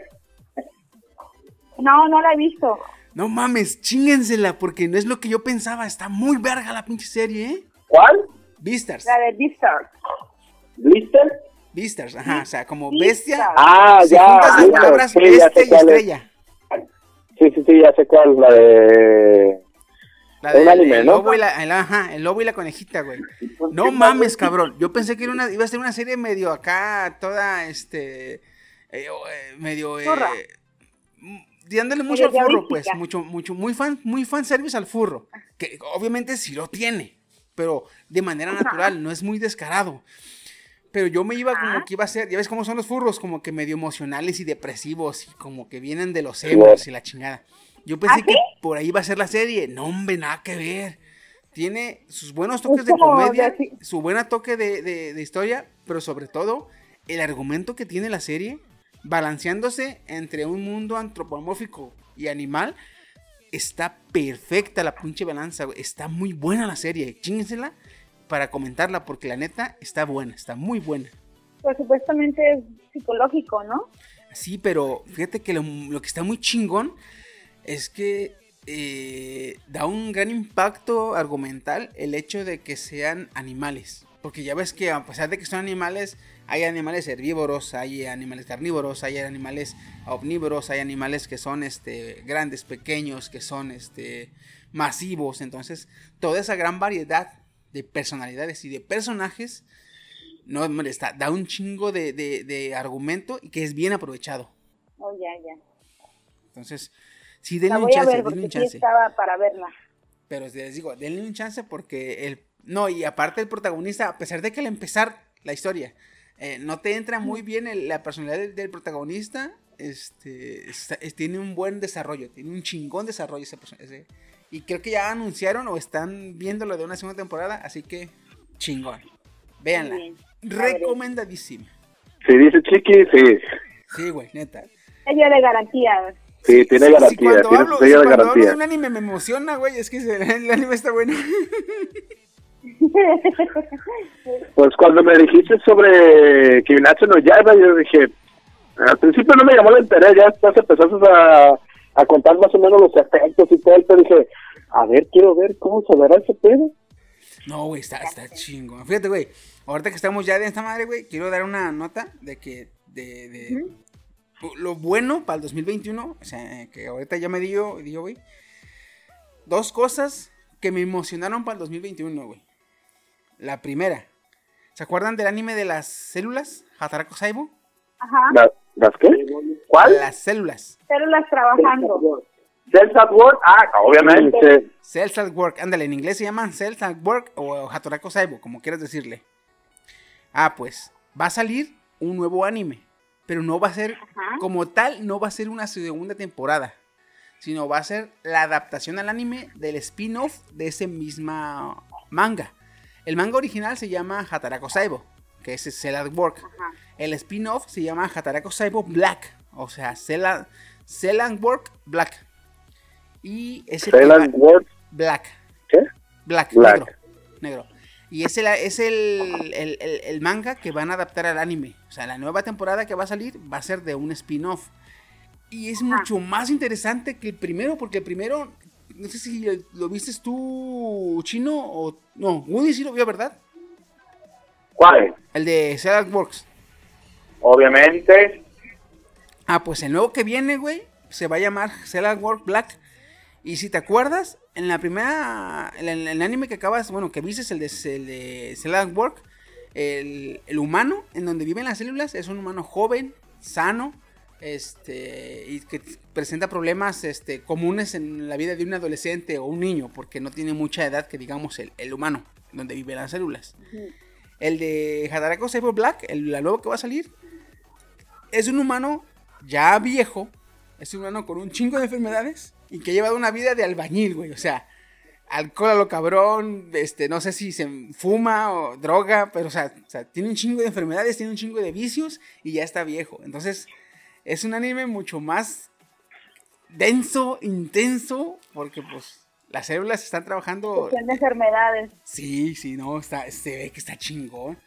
No, no la he visto. No mames, chíngensela, porque no es lo que yo pensaba, está muy verga la pinche serie, ¿eh? ¿Cuál? Beasters, La de Beastars. ¿Blister? Beasters, ajá, o sea, como Beastars. bestia, Ah, si ya. juntas las ya, palabras sí, ya sé y estrella. Sí, sí, sí, ya sé cuál, la de... La anime, el ¿no? lobo y la, el- ajá, el lobo y la conejita, güey. No mames, cabrón. Yo pensé que era una, iba a ser una serie medio acá, toda, este, eh, o, eh, medio, eh, dándole mucho al furro, pues, mucho, mucho, muy fan, muy fan service al furro. Que obviamente sí lo tiene, pero de manera natural, no es muy descarado. Pero yo me iba como que iba a ser, ya ves cómo son los furros, como que medio emocionales y depresivos, y como que vienen de los emos y la chingada. Yo pensé ¿Ah, que sí? por ahí iba a ser la serie. No, hombre, nada que ver. Tiene sus buenos toques de comedia, su buena toque de, de- de historia, pero sobre todo el argumento que tiene la serie, balanceándose entre un mundo antropomórfico y animal, está perfecta la pinche balanza. Está muy buena la serie. Chíngensela para comentarla, porque la neta está buena, está muy buena. Pues supuestamente es psicológico, ¿no? Sí, pero fíjate que lo, lo que está muy chingón es que eh, da un gran impacto argumental el hecho de que sean animales. Porque ya ves que a pesar de que son animales, hay animales herbívoros, hay animales carnívoros, hay animales omnívoros, hay animales que son este, grandes, pequeños, que son este, masivos. Entonces, toda esa gran variedad de personalidades y de personajes no, está, da un chingo de, de- de argumento y que es bien aprovechado. Oh, ya, ya. Entonces, sí, La denle un voy a chance, ver denle un porque sí chance. estaba para verla. Pero les digo, denle un chance porque el. No, y aparte el protagonista, a pesar de que al empezar la historia eh, no te entra muy bien el- la personalidad del, del protagonista, este está- es- tiene un buen desarrollo, tiene un chingón desarrollo ese personaje. Y creo que ya anunciaron o están viéndolo de una segunda temporada, así que chingón. Véanla. Recomendadísima. Si dice Chiqui, sí. Sí, güey, neta. Sello de garantía. Sí, tiene Sí, garantía, cuando tiene hablo, sello sí, de cuando hablo garantía. de un anime me emociona, güey. Es que el anime está bueno. Pues cuando me dijiste sobre Kimetsu no Yaiba, yo dije, al principio no me llamó la interés, ya después empezaste a, a contar más o menos los efectos y todo, pero dije, a ver, quiero ver cómo se verá ese pedo. No, güey, está, está chingón. Fíjate, güey. Ahorita que estamos ya de esta madre, güey, quiero dar una nota de que. de, de Lo bueno para el 2021, o sea, que ahorita ya me dio, dio, güey. Dos cosas que me emocionaron para el 2021, güey. La primera. ¿Se acuerdan del anime de las células? Hatarako Saibo. Ajá. ¿La- ¿Las qué? ¿Cuál? Las células. Células trabajando. Cells at Work. Ah, obviamente. Cells at Work. Ándale, en inglés se llaman Cells at Work o Hatorako Saibo, como quieras decirle. Ah, pues va a salir un nuevo anime. Pero no va a ser, como tal, no va a ser una segunda temporada. Sino va a ser la adaptación al anime del spin-off de ese misma manga. El manga original se llama Hatarako Saibo, que es Cell at Work. El spin-off se llama Hatarako Saibo Black. O sea, Cell at, Cell at Work Black. Y ese Cell Work, Black. ¿qué? Black, Black. negro. Negro. Y es, el, es el, el- el- el manga que van a adaptar al anime. O sea, la nueva temporada que va a salir va a ser de un spin-off. Y es mucho más interesante que el primero, porque el primero, no sé si lo, viste tú, Chino, o... No, Woody sí lo vio, ¿verdad? ¿Cuál? El de Cell Works. Obviamente. Ah, pues el nuevo que viene, güey, se va a llamar Cell Work Black. Y si te acuerdas, en la primera, en el, el anime que acabas, bueno, que viste, el de, el de Cell at Work, el, el humano en donde viven las células es un humano joven, sano, este, y que presenta problemas este, comunes en la vida de un adolescente o un niño, porque no tiene mucha edad que digamos el, el humano, donde viven las células. El de Hadarako Saber Black, el, la nueva que va a salir, es un humano ya viejo, es un humano con un chingo de enfermedades y que ha llevado una vida de albañil, güey. O sea, alcohol a lo cabrón, este, no sé si se fuma o droga, pero o sea, o sea, tiene un chingo de enfermedades, tiene un chingo de vicios y ya está viejo. Entonces, es un anime mucho más denso, intenso, porque pues las células están trabajando de enfermedades. Sí, sí, no, está, se ve que está chingón.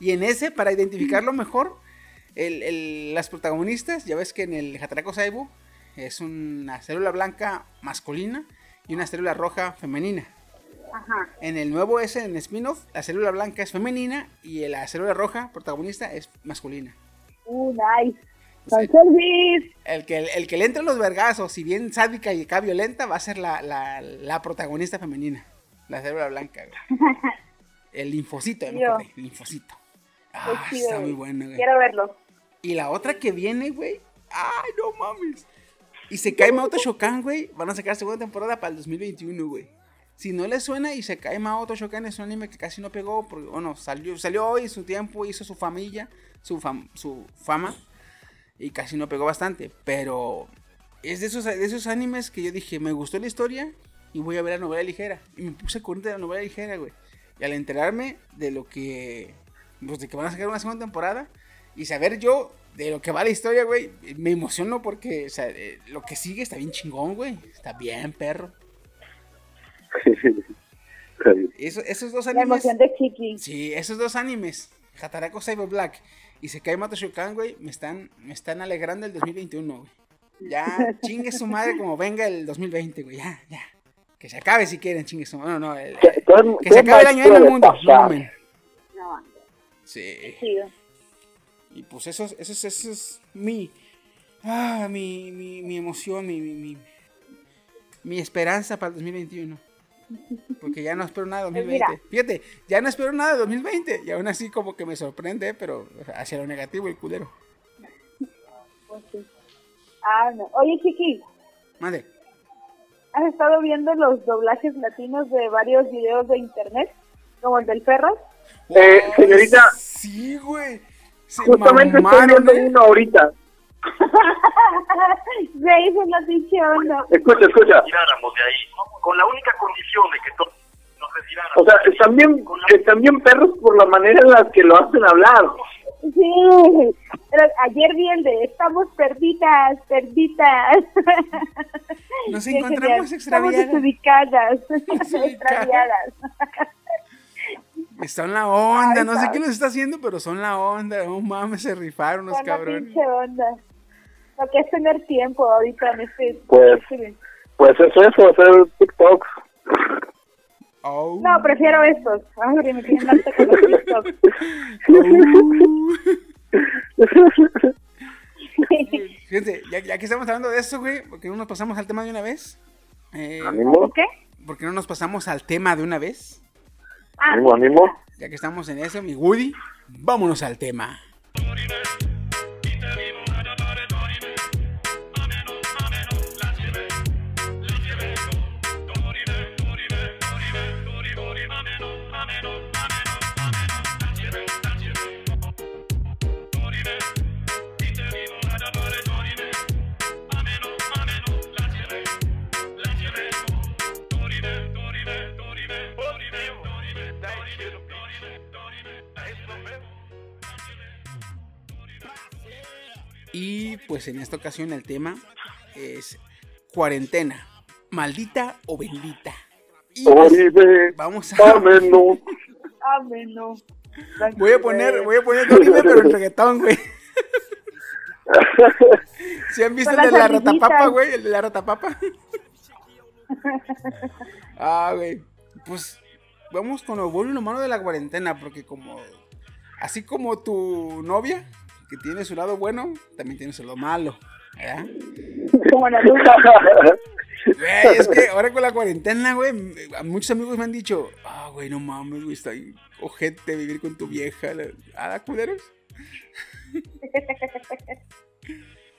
Y en ese, para identificarlo mejor, el- el- las protagonistas, ya ves que en el Hatarako Saibo es una célula blanca masculina y una célula roja femenina. Ajá. En el nuevo ese, en spin-off, la célula blanca es femenina y la célula roja, protagonista, es masculina. Uh, nice. Fan service. El que, el que le entre los vergazos, si bien sádica y acá violenta, va a ser la, la- la protagonista femenina. La célula blanca, güey. El linfocito, el linfocito. Ah, chido, está muy bueno, güey. Quiero verlo. Y la otra que viene, güey. Ay, no mames. Y se cae Maoto Shokan, güey. Van a sacar segunda temporada para el 2021, güey. Si no les suena y se cae Maoto Shokan, es un anime que casi no pegó. Porque, bueno, salió, salió hoy su tiempo, hizo su familia, su, fam- su fama. Y casi no pegó bastante. Pero es de esos, de esos animes que yo dije, me gustó la historia y voy a ver la novela ligera. Y me puse corriente de la novela ligera, güey. Y al enterarme de lo que. Pues de que van a sacar una segunda temporada. Y saber yo de lo que va la historia, güey. Me emociono porque, o sea, eh, lo que sigue está bien chingón, güey. Está bien, perro. Eso- esos dos La animes. emoción de Chiqui. Sí, esos dos animes, Hatarako Cyber Black y Sekai Mato Shokan, güey, me están, me están alegrando el 2021, güey. Ya, chingue su madre como venga el 2020, güey. Ya, ya. Que se acabe si quieren, chingue su madre. No, no, el- ¿Qué- qué- que qué se acabe el año en el mundo. No. No, Sí. Y pues eso, es- eso, es- eso es mi, ah, mi, mi, mi emoción, mi, mi, mi, mi esperanza para el 2021. Porque ya no espero nada de Pues 2020. Fíjate, ya no espero nada de 2020. Y aún así como que me sorprende, pero hacia lo negativo el culero. Pues sí. Ah, no. Oye, Chiqui, Madre. ¿has estado viendo los doblajes latinos de varios videos de internet? Como el del perro. Eh, señorita, Sí, güey. Se justamente estoy mamaron, viendo ¿eh? uno ahorita. Se hizo la pinche onda. Escucha, escucha. retiráramos de ahí, con la única condición de que todos nos retiráramos. O sea, están bien, están bien perros por la manera en la que lo hacen hablar. Sí, pero ayer vi el de estamos perdidas, perdidas. Nos encontramos extraviadas. Estamos desubicadas, Desubicadas. extraviadas. Están la onda. Ay, no sé qué nos está haciendo, pero son la onda. No mames, se rifaron los cabrones. pinche onda. Lo que es tener tiempo ahorita en este... Pues- este- Pues es eso, hacer TikToks. Oh. No, prefiero estos. Ay, me tienen alta con los TikTok. Fíjense, ya, ya que estamos hablando de esto, güey, ¿por qué no nos pasamos al tema de una vez? Eh, Ánimo, ¿Qué? ¿Por qué no nos pasamos al tema de una vez? Ah, ánimo, ánimo. Ya que estamos en eso, mi Woody, vámonos al tema. Y pues en esta ocasión el tema es cuarentena, maldita o bendita. Y pues, Oribe, vamos a... ameno. Amén, no. Voy a poner, voy a poner Oribe, pero en reggaetón, güey. ¿Se han visto el de la ratapapa, güey? El de la ratapapa. ah, güey. Pues vamos con lo bueno y lo malo de la cuarentena, porque como. Así como tu novia, que tiene su lado bueno, también tiene su lado malo. ¿verdad? Como la luz. Güey, es que ahora con la cuarentena, güey, a muchos amigos me han dicho, ah, güey, no mames, güey, está ahí ojete vivir con tu vieja. la- ¿Ah, culeros?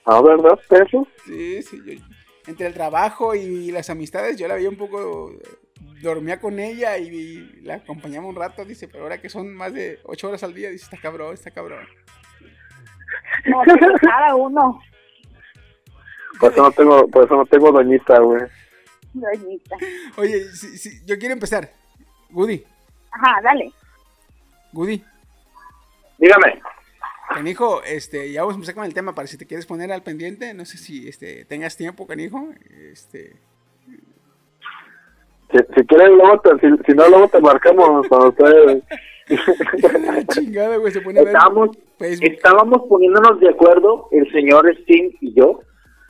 ¿Ah, verdad, eso? Sí, sí, yo, entre el trabajo y las amistades, yo la veía un poco, dormía con ella y, la acompañaba un rato, dice, pero ahora que son más de ocho horas al día, dice, está cabrón, está cabrón. No, pero cada uno. Por eso no tengo, por eso no tengo doñita, güey. Doñita. Oye, sí, sí, yo quiero empezar. Goody, Ajá, dale. Goody, Dígame. canijo, este, ya vamos a empezar con el tema para si te quieres poner al pendiente, no sé si, este, tengas tiempo, canijo, este... Si, si quieres, luego te, si, si no, luego te marcamos cuando ustedes. La chingada, güey, se pone a ver Estábamos, estábamos poniéndonos de acuerdo, el señor Sting y yo,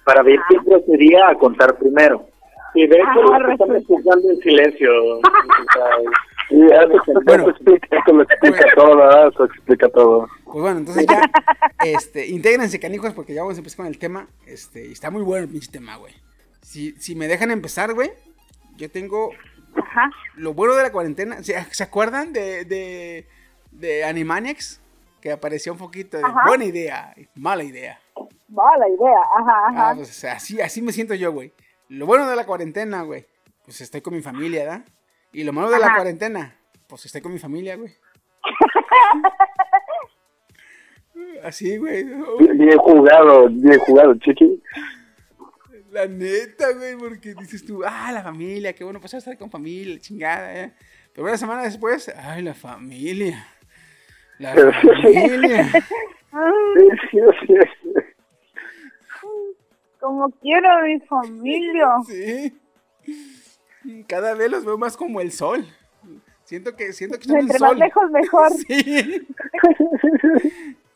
para ver quién procedía a contar primero. Y de Ah, hecho, estamos jugando en silencio. Y eso, Bueno. eso explica, eso lo explica todo, ¿verdad? Eso explica todo. Pues bueno, entonces ya, este, intégrense, canijos, porque ya vamos a empezar con el tema. Este, y está muy bueno el pinche tema, güey. Si, si me dejan empezar, güey, yo tengo Ajá. lo bueno de la cuarentena. ¿Se, se acuerdan de, de, de Animaniacs? Que apareció un poquito de Ajá. buena idea, y mala idea. Mala idea. Ajá, ajá. Ah, pues así, así me siento yo, güey. Lo bueno de la cuarentena, güey, pues estoy con mi familia, ¿verdad? Y lo malo de la Ajá. cuarentena, pues estoy con mi familia, güey. Así, güey. Bien, bien jugado, bien jugado, chiqui. La neta, güey, porque dices tú, ah, la familia, qué bueno, pues a estar con familia, chingada, ¿eh? Pero una semana después, ay, la familia. La familia. Sí, sí, sí. Como quiero a mi familia. Sí. Cada vez los veo más como el sol. Siento que, siento que son Entre más sol. lejos, mejor. Sí.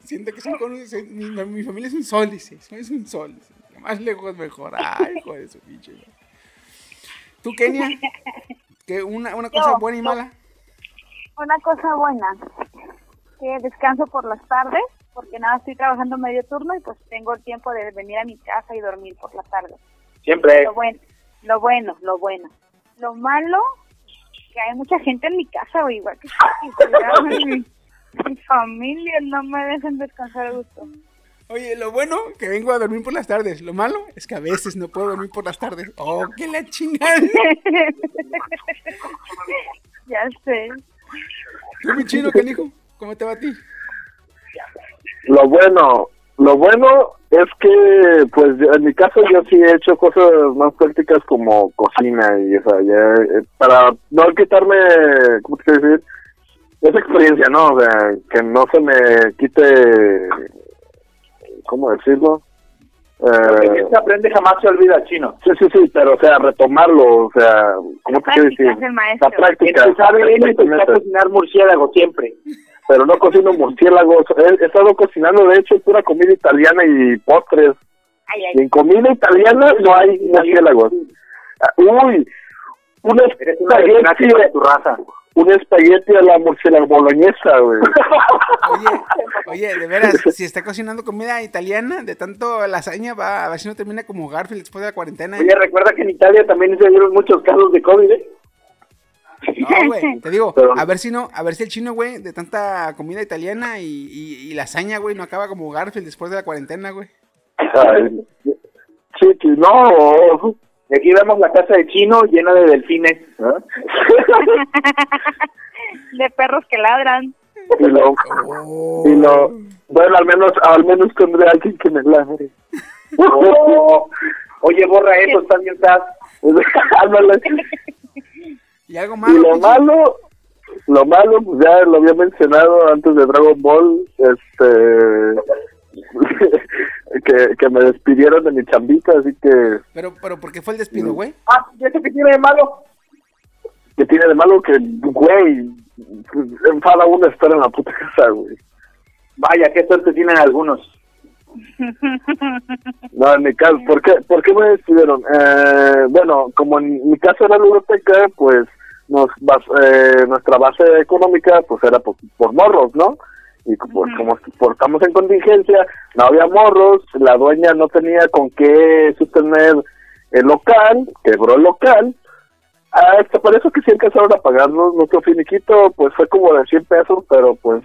Siento que son con un- mi, mi familia es un sol, dice. Es un sol. dice. Más lejos mejor. Ay, hijo de su pinche. ¿Tú, Kenia? ¿Que una, una cosa Yo, buena y mala? Una cosa buena, que descanso por las tardes, porque nada, estoy trabajando medio turno y pues tengo el tiempo de venir a mi casa y dormir por la tarde. Siempre. Lo bueno, lo bueno, lo bueno. Lo malo, que hay mucha gente en mi casa, o igual que mi familia no me dejan descansar a gusto. Oye, lo bueno, que vengo a dormir por las tardes. Lo malo es que a veces no puedo dormir por las tardes. Oh, qué la chingada. ya sé. ¿Tú, mi chino, canijo? ¿Cómo te va a ti? Lo bueno, lo bueno es que, pues, en mi caso yo sí he hecho cosas más prácticas como cocina y, o sea, ya, eh, para no quitarme, ¿cómo te quiero decir? Esa experiencia, ¿no? O sea, que no se me quite, ¿cómo decirlo? Porque Eh, quien se aprende jamás se olvida, chino. sí, sí, sí, pero, o sea, retomarlo, o sea, ¿cómo te quiero decir? es el maestro. La práctica. Quien se sabe bien es exactamente. cocinar murciélago siempre. pero no cocino murciélagos. He, he estado cocinando, de hecho, pura comida italiana y postres. Ay, Y en comida italiana no hay murciélagos. Uy, una espagueti, de tu raza. Un espagueti a la murciélago boloñesa, güey. Oye, oye, de veras, si está cocinando comida italiana, de tanto lasaña, va a ver si no termina como Garfield después de la cuarentena. ¿eh? Oye, recuerda que en Italia también se dieron muchos casos de COVID, ¿eh? No, güey, te digo, Pero- a ver si no, a ver si el chino, güey, de tanta comida italiana y, y, y lasaña, güey, no acaba como Garfield después de la cuarentena, güey. Chiqui, no. Y aquí vemos la casa de chino llena de delfines. De perros que ladran. y lo, y lo, bueno, al menos, al menos tendré alguien que me ladre. Oh, oye, borra eso, también estás. Ándale. Y algo Y malo. lo pinche- malo, lo malo, pues ya lo había mencionado antes de Dragon Ball, este, que, que me despidieron de mi chambita, así que, Pero, pero, ¿por qué fue el despido, güey? Ah, ¿y eso qué tiene de malo? que tiene de malo que, güey, enfada uno estar en la puta casa, güey. Vaya, qué suerte tienen algunos. No, en mi caso, ¿por qué, ¿por qué me despidieron? Eh, bueno, como en mi caso era la biblioteca, pues nos eh, nuestra base económica pues era por, por morros, ¿no? Y pues como por- estamos en contingencia, no había morros, la dueña no tenía con qué sostener el local, quebró el local. Hasta por eso que sí alcanzaron a pagarnos nuestro finiquito, pues fue como de 100 pesos, pero pues,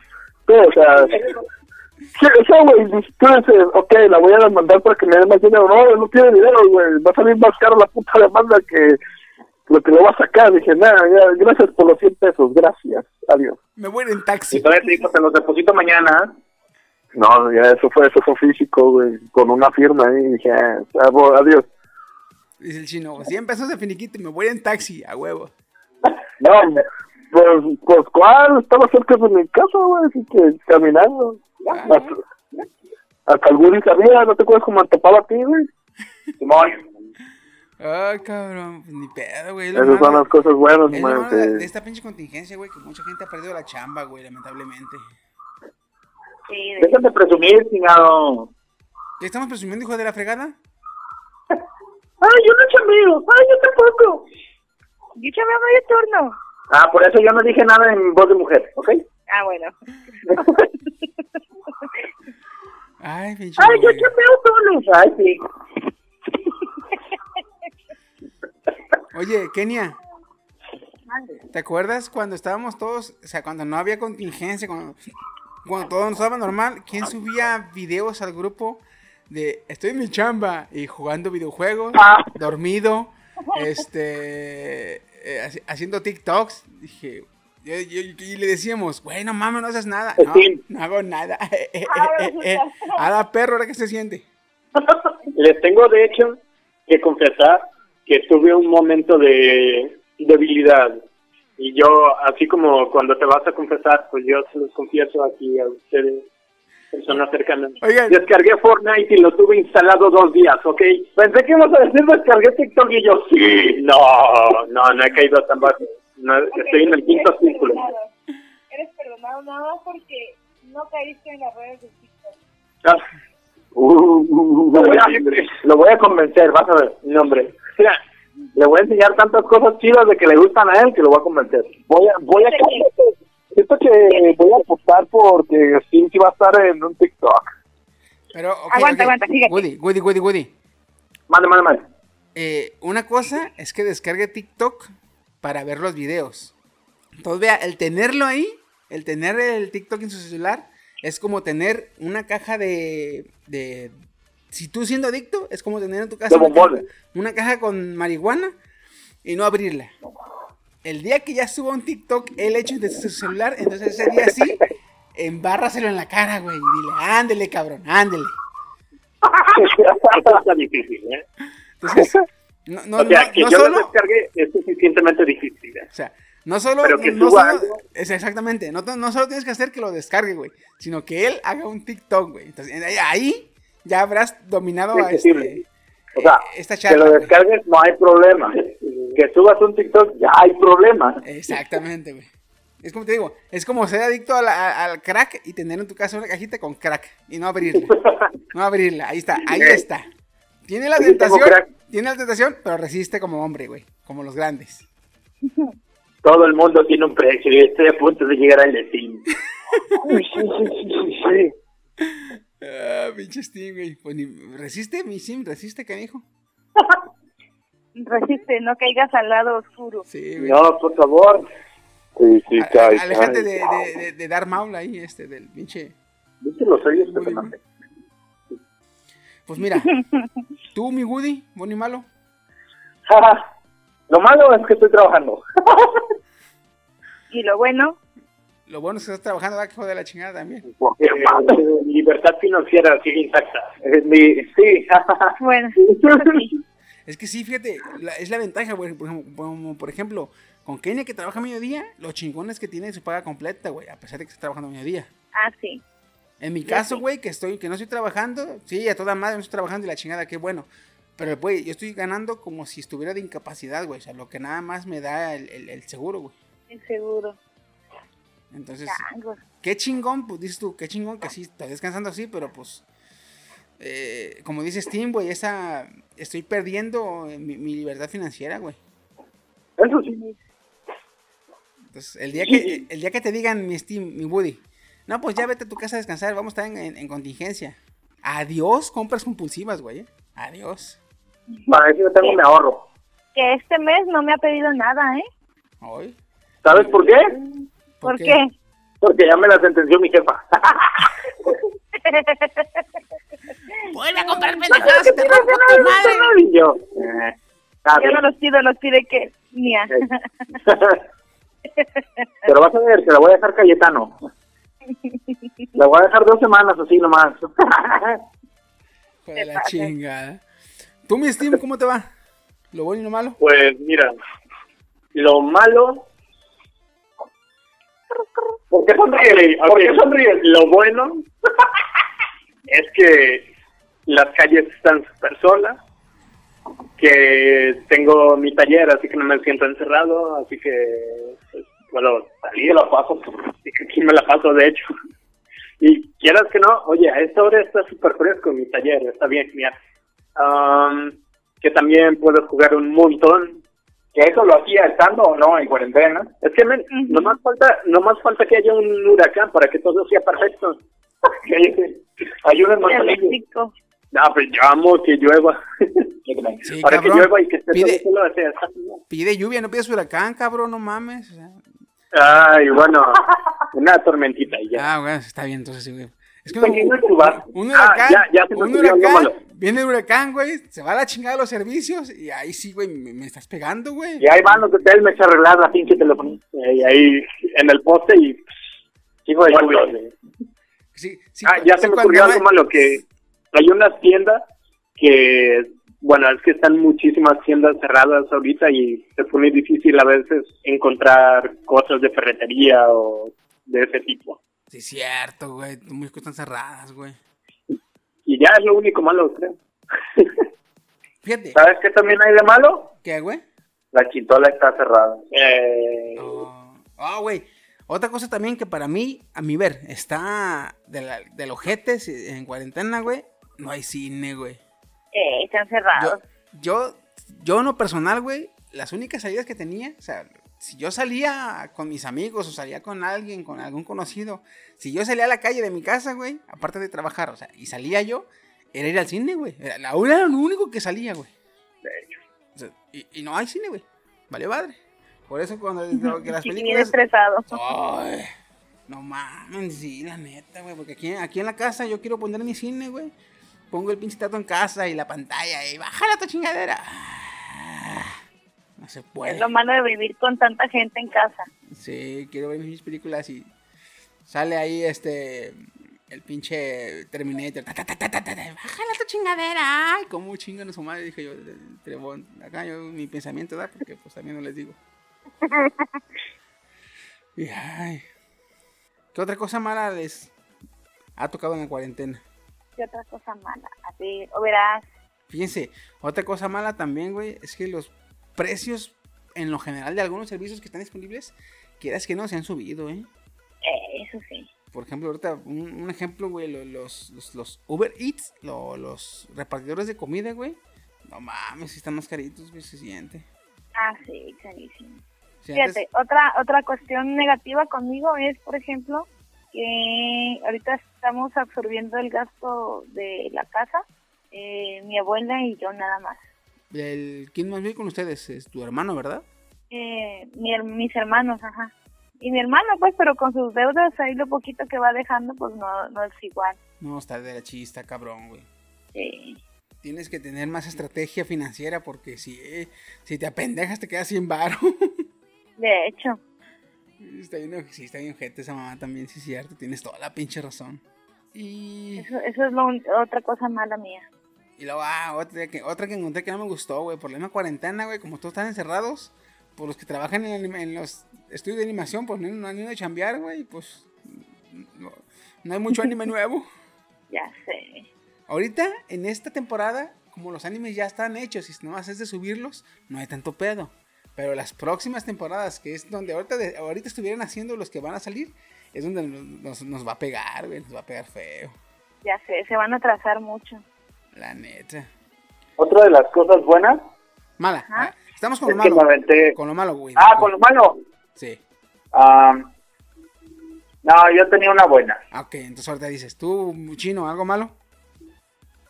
sí, o sea, Sí, o sea, güey, tú dices, ok, la voy a demandar para que me den más dinero. No, no tiene dinero, güey. Va a salir más caro la puta demanda que lo que le voy a sacar. Dije, nada, ya, gracias por los 100 pesos, gracias. Adiós. Me voy en Y taxi. todavía te dijo, te los deposito mañana. No, ya eso fue, eso fue físico, güey, con una firma ahí. Dije, ah, adiós. Dice el chino, 100 pesos de finiquito y me voy en taxi, a huevo. No, pues, pues, ¿cuál? Estaba cerca de mi casa, güey, así que caminando. Hasta, hasta el Woody sabía, ¿no te acuerdas cómo me topaba a ti, güey? Simón. Ay, cabrón, pues ni pedo, güey. Esas son las cosas buenas, es man, de, esta pinche contingencia, güey, que mucha gente ha perdido la chamba, güey, lamentablemente. Sí, de- Déjate presumir, chingado. ¿Qué estamos presumiendo, hijo de la fregada? Ay, yo no chambeo. Ay, yo tampoco. Yo chameo medio turno. Ah, por eso yo no dije nada en voz de mujer, ¿ok? Ah, bueno. Ay, pinche. Ay, yo chambeo turnos. Ay, sí. Oye, Kenia. ¿Te acuerdas cuando estábamos todos, o sea, cuando no había contingencia, cuando, cuando todo no estaba normal, ¿quién subía videos al grupo de estoy en mi chamba y jugando videojuegos, Ah. dormido, este, eh, haci- haciendo TikToks? Dije, yo- yo- y le decíamos, güey, no mames, no haces nada. No, Sí. no hago nada. Eh, eh, eh. A la perro, ahora que se siente. Les tengo de hecho que confesar que tuve un momento de debilidad y yo, así como cuando te vas a confesar, pues yo se los confieso aquí a ustedes, personas cercanas. Oigan. Descargué Fortnite y lo tuve instalado dos días, ¿ok? Pensé que ibas a decir descargué TikTok y yo, sí, no, no, no he caído tan bajo. No, estoy en el quinto Eres círculo. perdonado. Eres perdonado nada más porque no caíste en las redes de TikTok. Ah, Uh, uh, Lo voy, a, uh, lo voy a convencer, vas a ver. no, hombre. Mira, le voy a enseñar tantas cosas chidas de que le gustan a él que lo voy a convencer. Voy a, voy a, siento que voy a apostar porque sí va a estar en un TikTok. Pero, ok, Aguanta, aguanta, síguete. Woody, Woody, Woody, Woody. Mande, mande, mande. Eh, una cosa es que descargue TikTok para ver los videos. Entonces, vea, el tenerlo ahí, el tener el TikTok en su celular, es como tener una caja de. de si tú siendo adicto, es como tener en tu casa De una caja, bombones. una caja con marihuana y no abrirla. El día que ya suba un TikTok él hecho desde su celular, entonces ese día sí, embárraselo en la cara, güey. Y dile, ándele, cabrón, ándele. Eso está difícil, ¿eh? Entonces, no, no, o sea, no- que no yo solo. lo descargue es suficientemente difícil. ¿eh? O sea, no solo. Pero que no suba solo- algo. es exactamente. No, no solo tienes que hacer que lo descargue, güey. Sino que él haga un TikTok, güey. Entonces, ahí ya habrás dominado a este. O sea, eh, esta que charla. lo güey. descargues no hay problema. Que subas un TikTok ya hay problema. Exactamente, güey. Es como te digo, es como ser adicto a la- a- al crack y tener en tu casa una cajita con crack y no abrirla. No abrirla, ahí está, ahí está. Tiene la Sí, tentación, tiene la tentación, pero resiste como hombre, güey. Como los grandes. Todo el mundo tiene un precio y estoy a punto de llegar al destino. Ah, pinche Steam, güey. Pues ni, resiste, mi sim, resiste, canijo. Resiste, no caigas al lado oscuro. Sí, güey. No, por favor. Sí, sí, A- cae, Alejate cae. de, de, de, de dar maula ahí, este, del pinche. ¿Viste los sellos que te mandé? Pues mira, tú, mi Woody, bueno y malo. Lo malo es que estoy trabajando. Y lo bueno, Lo bueno es que estás trabajando, va que joder la chingada también. Porque, Eh, libertad financiera sigue intacta. es mi, sí. bueno, Es que sí, fíjate, la- es la ventaja, güey. Por ejemplo, como por ejemplo, con Kenia que trabaja a mediodía, lo chingón es que tiene su paga completa, güey, a pesar de que está trabajando a mediodía. ah, sí. En mi caso, güey, que estoy, que no estoy trabajando, sí, a toda madre no estoy trabajando y la chingada, qué bueno. Pero, güey, yo estoy ganando como si estuviera de incapacidad, güey. O sea, lo que nada más me da el, el- el seguro, güey. El seguro. Entonces, qué chingón, pues dices tú, qué chingón que sí, estás descansando así, pero pues, eh, como dices Tim, güey, esa, estoy perdiendo eh, mi, mi libertad financiera, güey. Eso sí. Entonces, el día que, el día que te digan, mi Steam, mi Woody, no, pues ya vete a tu casa a descansar, vamos a estar en, en- en contingencia. Adiós, compras compulsivas, güey. ¿eh? Adiós. Para eso yo tengo mi ahorro. Que este mes no me ha pedido nada, ¿eh? Hoy. ¿Sabes por qué? ¿Por qué? Porque ya me la sentenció mi jefa. Vuelve a comprar pendejadas, te rompo tu madre. Yo, eh, Yo no los pido, los pide que mía. Pero vas a ver, se la voy a dejar Cayetano. La voy a dejar dos semanas así nomás. Hijo de la chingada. Tú, mi Steam, ¿cómo te va? ¿Lo bueno y lo malo? Pues mira, lo malo. ¿Por qué sonríes? ¿Por qué? Lo bueno es que las calles están súper solas, que tengo mi taller, así que no me siento encerrado, así que pues, puedo salir. la paso. Aquí me la paso, de hecho. Y quieras que no, oye, a esta hora está súper fresco mi taller, está bien genial. Que también puedo jugar un montón. ¿Que eso lo hacía estando o no en cuarentena? Es que men, no más falta, no más falta que haya un huracán para que todo sea perfecto. Manzanillos. Eléctrico. No, pues yo amo que llueva. Sí, para que llueva y que esté Pide- todo solo. Pide lluvia, no pides huracán, cabrón, no mames. Ay, bueno, una tormentita y ya. Ah, güey, está bien, entonces sí, güey. Es que un, un Ah, huracán, ya- ya me un huracán, viene el huracán, güey, se va a la chingada los servicios y ahí sí, güey, me, me estás pegando, güey. Y ahí van los hoteles, me echa a arreglar la pinche telefonía. Y ahí en el poste y Hijo de Bueno. Sí, sí, Ah, ya sí, se me ocurrió algo malo, que hay unas tiendas que, bueno, es que están muchísimas tiendas cerradas ahorita y se pone difícil a veces encontrar cosas de ferretería o de ese tipo. Sí, cierto, güey, muy están cerradas, güey. Y ya es lo único malo, creo. Fíjate, ¿Sabes qué también hay de malo? ¿qué, güey? La quintola está cerrada. Eh, Oh, Ah, güey. Otra cosa también que para mí, a mi ver, está de la, del ojete si- en cuarentena, güey. No hay cine, güey. Eh, están Yo, cerrados. yo, yo en lo personal, güey, las únicas salidas que tenía, o sea, si yo salía con mis amigos o salía con alguien, con algún conocido, si yo salía a la calle de mi casa, güey, aparte de trabajar, o sea, y salía yo, era ir al cine, güey. La- era lo único que salía, güey. O sea, y, y no hay cine, güey. Vale, madre. Por eso cuando que las bien películas... estresado. Ay, no mames, sí, la neta, güey. Porque aquí, aquí en la casa yo quiero poner mi cine, güey. Pongo el pinche tato en casa y la pantalla y bájala tu chingadera. No se Es puede. lo malo de vivir con tanta gente en casa. Sí, quiero ver mis películas y sale ahí este. El pinche Terminator. Ta, ta, ta, Bájala tu chingadera. Ay, cómo chingan a su madre, dije yo. Trebón. Acá yo mi pensamiento da, porque pues también no les digo. Y, ay. ¿Qué otra cosa mala les ha tocado en la cuarentena? ¿Qué otra cosa mala? A ver, o verás. Fíjense, otra cosa mala también, güey, es que los precios en lo general de algunos servicios que están disponibles, quieras que no, se han subido, ¿eh? Eh, eso sí. Por ejemplo, ahorita, un, un ejemplo, güey, lo- los, los, los Uber Eats, lo- los repartidores de comida, güey. No mames, si están más caritos, güey, se siente. Ah, sí, carísimo. Si Fíjate, antes- otra, otra cuestión negativa conmigo es, por ejemplo, que ahorita estamos absorbiendo el gasto de la casa, eh, mi abuela y yo nada más. El, ¿Quién más vive con ustedes? Es tu hermano, ¿verdad? Eh, mi mis hermanos, ajá. Y mi hermano, pues, pero con sus deudas, ahí lo poquito que va dejando, pues no, no es igual. No, está de la chista, cabrón, güey. Sí. Tienes que tener más estrategia financiera porque si, eh, si te apendejas te quedas sin varo. De hecho, está bien, sí, está bien gente esa mamá también, sí es cierto. Tienes toda la pinche razón. Y... eso, eso es lo otra cosa mala mía. Y luego, ah, otra que, otra que encontré que no me gustó, güey. Por la misma cuarentena, güey. Como todos están encerrados, por los que trabajan en, los estudios de animación, pues no, no han ido a chambear, güey. Pues no, No hay mucho anime nuevo. Ya sé. Ahorita, en esta temporada, como los animes ya están hechos y nomás es de subirlos, no hay tanto pedo. Pero las próximas temporadas, que es donde ahorita, de- ahorita estuvieran haciendo los que van a salir, es donde nos, nos- nos va a pegar, güey. Nos va a pegar feo. Ya sé, se van a atrasar mucho. La neta. Otra de las cosas buenas Mala. Ah, Estamos con es lo me malo. Con lo malo, güey. Ah, con lo malo. Sí. Ah, no, yo tenía una buena. Ok, entonces ahorita dices, tú, chino, ¿algo malo?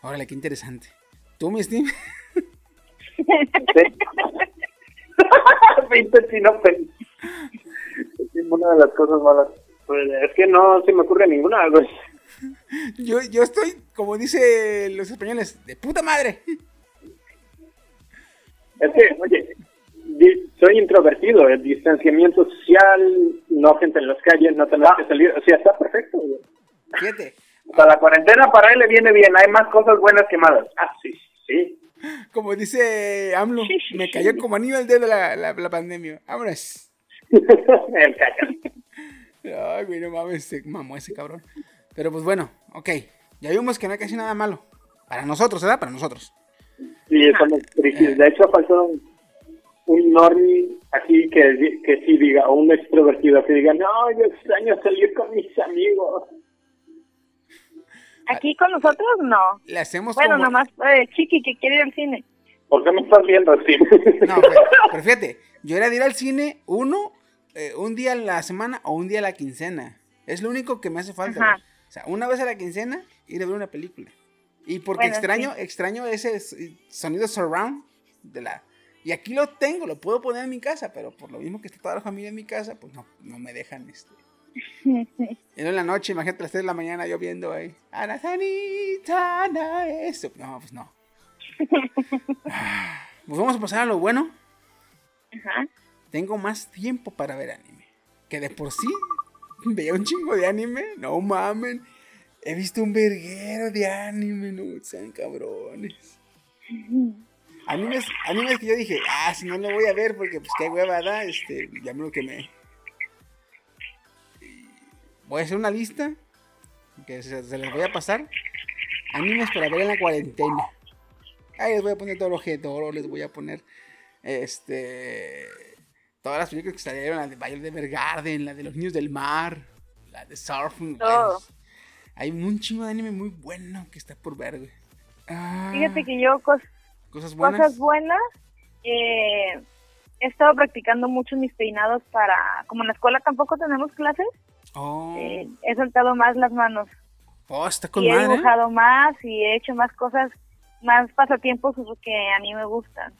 Órale, qué interesante. ¿Tú, mi Steam? ¿Sí? Pinche chino feliz. Es una de las cosas malas. Pues, es que no se me ocurre ninguna, güey. Yo, yo estoy, como dice los españoles, de puta madre. Es que, oye, soy introvertido, el distanciamiento social, no gente en las calles, no tener que salir, o sea, está perfecto, güey. Fíjate, O sea, la cuarentena para él le viene bien, hay más cosas buenas que malas. Ah, sí, sí. como dice AMLO, me cayó como anillo al dedo la, la, la pandemia. Vámonos. el caca. Ay, güey, no mames, se mamó ese cabrón. Pero pues bueno, ok. Ya vimos que no hay casi nada malo. Para nosotros, ¿verdad? Para nosotros. Sí, somos tristes. De hecho, faltó un, normie aquí que, que sí diga, o un extrovertido que diga, no, yo extraño salir con mis amigos. Aquí con nosotros no. Le hacemos Bueno, como... nomás eh, Chiqui que quiere ir al cine. ¿Por qué me estás viendo así? No, pero, pero fíjate, yo era de ir al cine uno, eh, un día a la semana o un día a la quincena. Es lo único que me hace falta. Ajá. O sea, una vez a la quincena ir a ver una película. Y porque Bueno, extraño, sí. extraño ese s- sonido surround de la. Y aquí lo tengo, lo puedo poner en mi casa, pero por lo mismo que está toda la familia en mi casa, pues no, no me dejan este. En la noche, imagínate a las 3 de la mañana yo viendo ahí. Ana eso. No, pues no. Pues vamos a pasar a lo bueno. Ajá. Tengo más tiempo para ver anime. Que de por sí veía un chingo de anime. No mamen. He visto un verguero de anime. No sean cabrones. Animes, animes que yo dije, ah, si no lo voy a ver porque pues qué hueva da, este, ya me lo quemé. Voy a hacer una lista que se, se les voy a pasar. Animes para ver en la cuarentena. Ahí les voy a poner todo el objeto, les voy a poner este todas las películas que salieron, la de Violet Evergarden, la de los niños del mar, la de Surfing. Todo. bueno, hay un chingo de anime muy bueno que está por ver, güey. Ah, Fíjate que yo cos- cosas buenas. cosas buenas, eh, he estado practicando mucho mis peinados para, como en la escuela tampoco tenemos clases, Oh, eh, he soltado más las manos oh, está con y he madre. ¿eh? dibujado más y he hecho más cosas, más pasatiempos que a mí me gustan,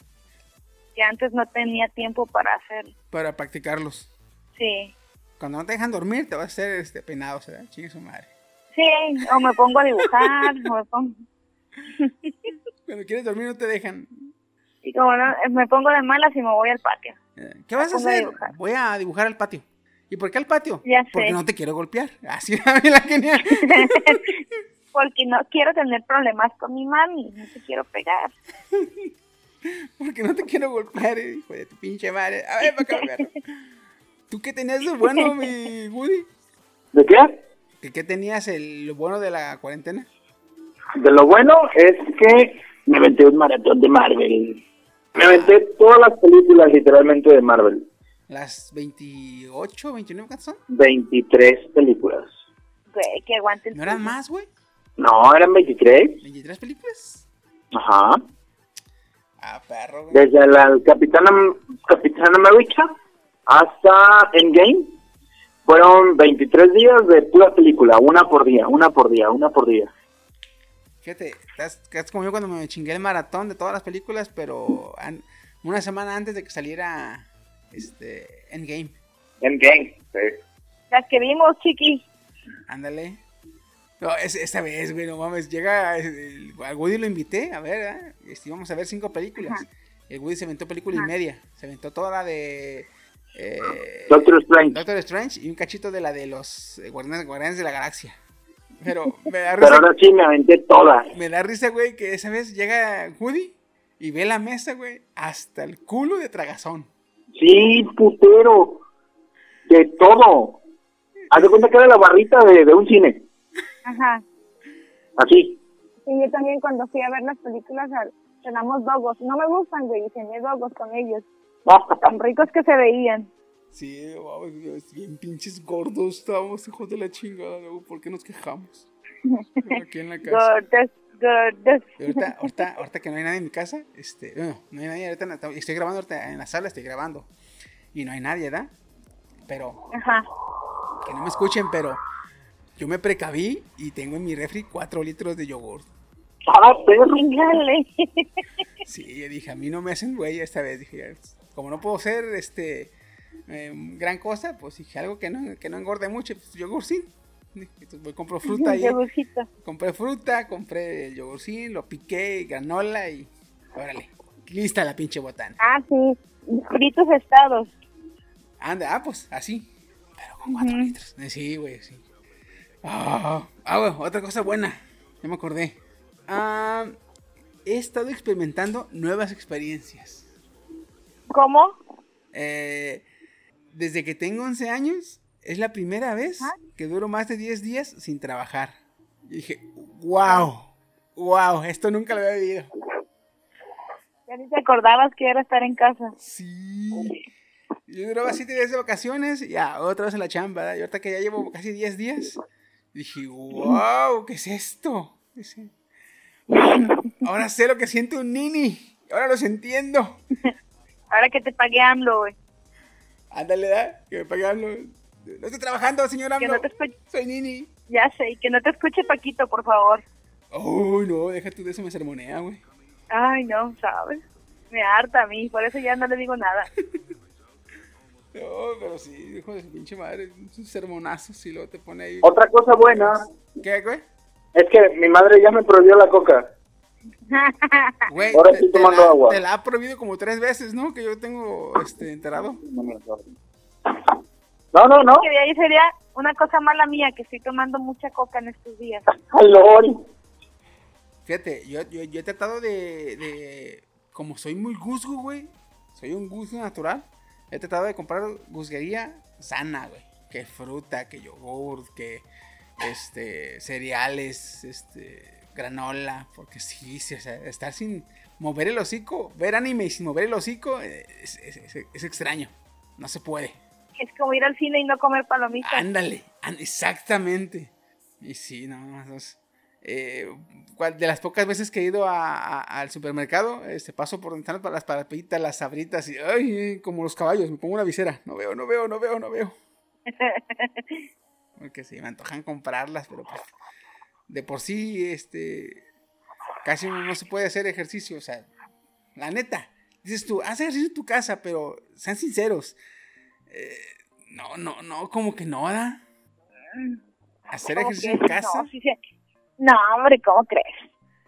que antes no tenía tiempo para hacer. Para practicarlos. Sí, Cuando no te dejan dormir, te vas a hacer este peinado, ¿verdad? Chingue su madre. sí, o me pongo a dibujar, o me pongo, Cuando quieres dormir no te dejan. y como no, me pongo de malas y me voy al patio. Eh, ¿Qué vas a hacer? Voy a dibujar al patio. ¿Y por qué al patio? Ya Porque sé. no te quiero golpear. Así la genial. Porque no quiero tener problemas con mi mami, no te quiero pegar. Porque no te quiero golpear, eh, hijo de tu pinche madre. A ver, para acá. ¿Tú qué tenías de bueno, mi Woody? ¿De qué? ¿Qué, qué tenías el, lo bueno de la cuarentena? De lo bueno es que me aventé un maratón de Marvel. Me aventé todas las películas literalmente de Marvel. ¿Las 28, 29 cuántas son? 23 películas. Güey, que aguante el ¿No eran más, güey? No, eran 23. ¿23 películas? Ajá. Ah, perro, güey. Desde la Capitana, Capitana América hasta Endgame. Fueron 23 días de pura película, una por día, una por día, una por día. Fíjate, estás, estás como yo cuando me chingué el maratón de todas las películas, pero an- una semana antes de que saliera este Endgame. Endgame, sí. Las que vimos, chiqui. Ándale. No, es, esta vez, güey, no mames. Llega. El, al Woody lo invité a ver, ¿eh? Este, íbamos a ver cinco películas. El Woody se aventó película y media. Se aventó toda la de. eh, Doctor Strange. Doctor Strange y un cachito de la de los eh, Guardianes, Guardianes de la Galaxia. Pero me da Pero risa. ahora sí me aventé todas. Me da risa, güey, que esa vez llega Woody y ve la mesa, güey, hasta el culo de tragazón. Sí, putero. De todo. Haz de cuenta que era la barrita de, de un cine. Ajá. Así. Y yo también cuando fui a ver las películas cenamos dogos. No me gustan, güey, y cené dogos con ellos. Tan ricos que se veían. Sí, wow, bien pinches gordos estábamos, hijos de la chingada, luego, ¿por qué nos quejamos? Aquí en la casa. Gordos, ahorita, ahorita, ahorita que no hay nadie en mi casa, este, no, no hay nadie, ahorita no- estoy grabando ahorita en la sala, estoy grabando. Y no hay nadie, ¿verdad? Pero, Ajá. que no me escuchen, pero yo me precaví y tengo en mi refri 4 litros de yogur. Ah. Sí, yo dije, a mí no me hacen güey esta vez. Dije, como no puedo ser este eh, gran cosa, pues dije algo que no, que no engorde mucho, pues yogurcín. Entonces voy, compro fruta ahí. Yogurcito. Compré fruta, compré el yogurcín, lo piqué, granola y órale. Lista la pinche botana. Ah, sí. Fritos estados. Anda, ah, pues así. Pero con 4 litros. Eh, Sí, güey, sí. Ah, ah, otra cosa buena. Ya me acordé. Ah, he estado experimentando nuevas experiencias. ¿Cómo? Eh, desde que tengo 11 años, es la primera vez que duro más de 10 días sin trabajar. Y dije, wow, wow, esto nunca lo había vivido. Ya ni te acordabas que era estar en casa. Sí. Yo duraba 7 días de vacaciones y ya, otra vez a la chamba. ¿verdad? Y ahorita que ya llevo casi 10 días, dije, wow, ¿qué es esto? ¿Qué es esto? Ahora sé lo que siente un nini. Ahora los entiendo. Ahora que te pagué AMLO, güey. Ándale, ¿da? Que me pagan los... No estoy trabajando, señor Que AMLO. no te escuche. Soy nini. Ya sé, y que no te escuche Paquito, por favor. Uy, no, deja tú de eso, me sermonea, güey. Ay, no, ¿sabes? Me harta a mí, por eso ya no le digo nada. No, pero sí, hijo de su pinche madre, sus sermonazos y luego te pone ahí. Otra cosa buena ¿Qué, güey? es que mi madre ya me prohibió la coca. Güey, Ahora te, estoy te tomando la, agua. te la ha prohibido como tres veces, ¿no? Que yo tengo este, enterado. No, no, no. Que de ahí sería una cosa mala mía, que estoy tomando mucha coca en estos días. Aló. Fíjate, yo, yo, yo he tratado de, de. Como soy muy guzgo, güey. Soy un guzgo natural. He tratado de comprar guzguería sana, güey. Que fruta, que yogur, que este cereales, este granola. Porque sí, sí, o sea, estar sin mover el hocico, ver anime y sin mover el hocico es, es- es- es extraño. No se puede. Es como ir al cine y no comer palomitas. Ándale, exactamente. Y sí, no, no, no, eh, de las pocas veces que he ido a- a- al supermercado, este, paso por donde están las- parapitas, las sabritas y, ay, como los caballos, me pongo una visera. No veo, no veo, no veo, no veo. Porque sí, me antojan comprarlas, pero pues, de por sí, este, casi uno no se puede hacer ejercicio, o sea, la neta. Dices tú, haz ejercicio en tu casa, pero sean sinceros. Eh, no, no, no, como que no, ¿da? Hacer ¿Cómo ejercicio en casa. No, sí, sí. No, hombre, ¿cómo crees?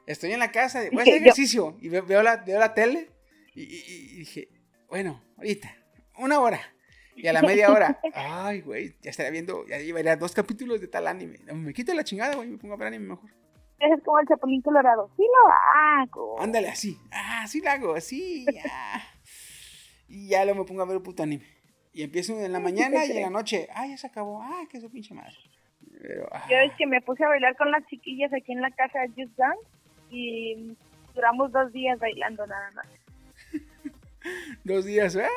Estoy en la casa, voy a hacer ejercicio. Y ve- veo la, veo la tele y, y- y dije, bueno, ahorita, una hora. Y a la media hora, ay, güey, ya estaría viendo, ya llevaría dos capítulos de tal anime. Me quito la chingada, güey, me pongo a ver anime mejor. Es como el chapulín colorado. Sí lo hago. Ándale, así. Ah, así lo hago, así. ya. Y ya luego me pongo a ver un puto anime. Y empiezo en la mañana y en la noche, ah, ya se acabó. Ah, que su pinche madre. Pero, ah, Yo es que me puse a bailar con las chiquillas aquí en la casa de Just Dance y duramos dos días bailando nada más. dos días, ¿eh?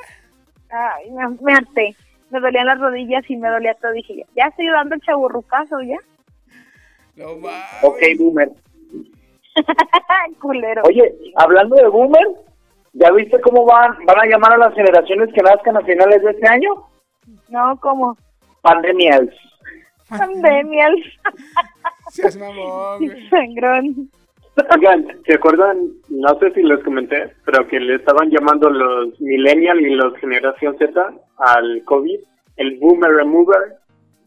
Ay, me, me harté. Me dolían las rodillas y me dolía todo. Dije, ya, ya estoy dando el chaburrucazo, ya. No mames. Ok, boomer. Culero. Oye, hablando de boomer, ¿ya viste cómo van, van a llamar a las generaciones que nazcan a finales de este año? No, como Pandemias. Pandemias. Seas mamón, güey. Sangrón. Oigan, ¿se acuerdan? No sé si les comenté, pero que le estaban llamando los millennial y los generación Z al COVID, el boomer remover.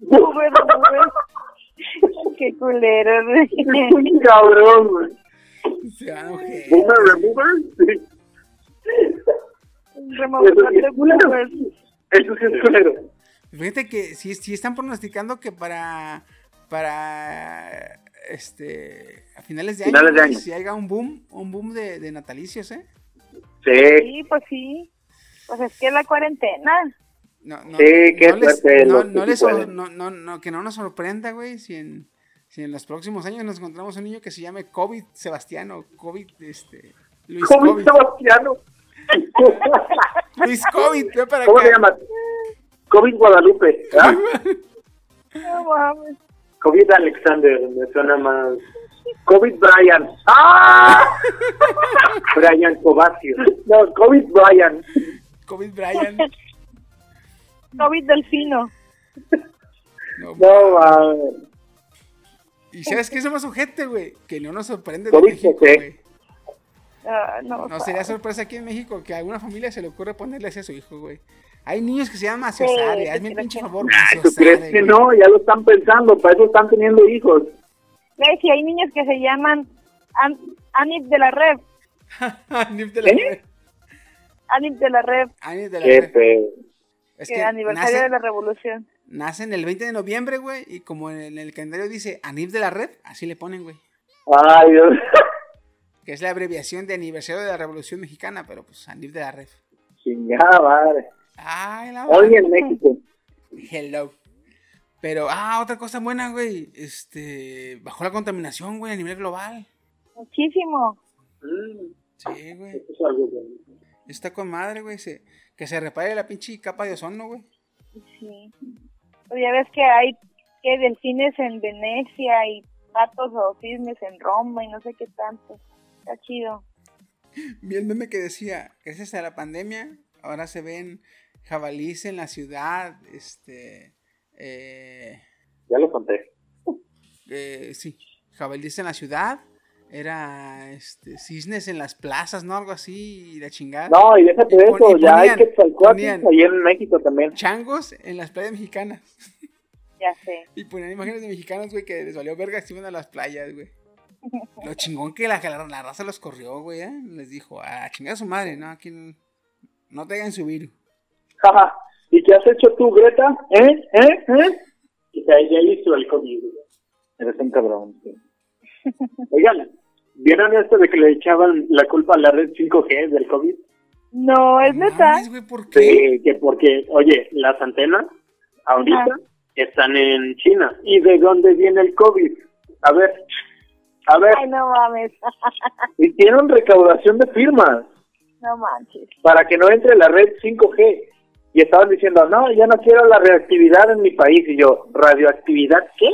Uber, Uber. Qué culero. güey. Cabrón, güey. Se van a enojar. ¿Boomer remover? Sí. De Uber. Eso sí es culero. Fíjate que sí, sí están pronosticando que para para este a finales de año, Finales de güey, año. si haya un boom, un boom de, de natalicios, ¿eh? Sí. Sí, pues sí. Pues es que la cuarentena. No, no, Sí, qué no les, no, no les no, no, no, que no nos sorprenda, güey, si en Si en los próximos años nos encontramos un niño que se llame COVID Sebastiano, COVID, este, Luis COVID COVID, Sebastiano. Luis COVID, ve para ¿Cómo acá. se llama? COVID Guadalupe. ¿ah? No mames. COVID Alexander, me suena más. COVID Brian. ¡Ah! Brian Covacio. No, COVID Brian. COVID Brian. COVID Delfino. No, No, mames. y sabes qué somos un gente, güey, que no nos sorprende de COVID México, güey. Ah, no, No sería sorpresa aquí en México que a alguna familia se le ocurre ponerle así a su hijo, güey. Hay niños que se llaman Sí, hazme el pinche favor, Ay, ¿Tú crees que no? Ya lo están pensando, para eso están teniendo hijos. Güey, si hay niños que se llaman An Anip de la Red. Anif de la ¿Eh? red. Anip de la Red. Anif de la Qué red. feo. Es que que aniversario nace, de la revolución. nacen el 20 de noviembre, güey, y como en el calendario dice Anif de la red, así le ponen, güey. Ay, Dios. Que es la abreviación de aniversario de la Revolución Mexicana, pero pues Anif de la red. Chingada madre. Ay, la Hoy en México. Hello. Pero, ah, otra cosa buena, güey. Este, bajó la contaminación, güey, a nivel global. Muchísimo. Mm, Sí, güey. eso es algo bueno. Está con madre, güey. se- que se repare la pinche capa de ozono, güey. Sí. Pues ya ves que hay que delfines en Venecia y patos o cisnes en Roma y no sé qué tanto. Está chido. Vi el meme que decía, gracias a la pandemia, ahora se ven jabalíes en la ciudad, este, eh, Ya lo conté. eh, sí, jabalíes en la ciudad, era, este, cisnes en las plazas, ¿no? Algo así, y la chingada. No, y déjate de eso, ya hay que ahí en México también. Changos en las playas mexicanas. Ya sé. Y ponían imágenes de mexicanos, güey, que les valió verga si iban a las playas, güey. Lo chingón que la, la, la raza los corrió, güey, ¿eh? Les dijo, a chingar a su madre, ¿no? Aquí no, no te hagan subir. Jaja. ¿Y qué has hecho tú, Greta? ¿Eh? ¿Eh? ¿Eh? Y ya, ya hizo el COVID. Eres un cabrón. sí. Oigan, ¿vieron esto de que le echaban la culpa a la red 5G del COVID? No, es neta. mames, güey, ¿por qué? Sí, que porque, oye, las antenas ahorita Ajá. están en China. ¿Y de dónde viene el COVID? A ver, a ver, Ay, no mames. hicieron recaudación de firmas no manches. para que no entre la red 5G. Y estaban diciendo, no, yo no quiero la radioactividad en mi país. Y yo, ¿radioactividad qué?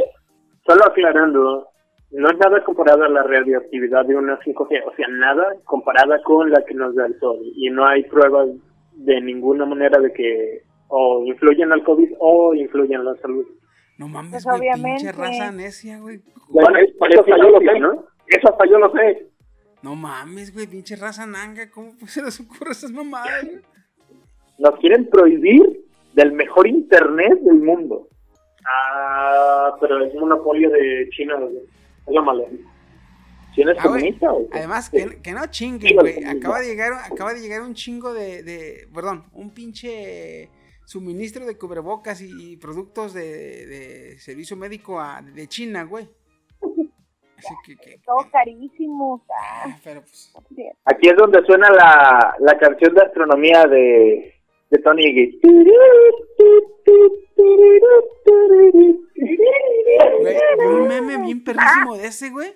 Solo aclarando, no es nada comparada a la radioactividad de una 5G. O sea, nada comparada con la que nos da el sol. Y no hay pruebas de ninguna manera de que o influyen al COVID o influyen a la salud. No mames, Pues, güey, obviamente. pinche raza necia, güey. Bueno, eso hasta yo lo sé, ¿no? Eso hasta yo lo sé. No mames, güey, pinche raza nanga, ¿cómo pues, se les ocurre esas mamadas, güey? Nos quieren prohibir del mejor internet del mundo. Ah, pero es monopolio de China, güey. es. ¿China es Ah, güey, comunista o qué? Además, Sí. que, que no chinguen, güey. Acaba de llegar, acaba de llegar un chingo de, de, perdón, un pinche suministro de cubrebocas y productos de, de servicio médico a- de China, güey. Así que, que- Todo que- carísimo. Ah, ah, pero pues, Aquí es donde suena la, la canción de astronomía de, de Tony güey, vi un meme bien perrísimo de ese, güey.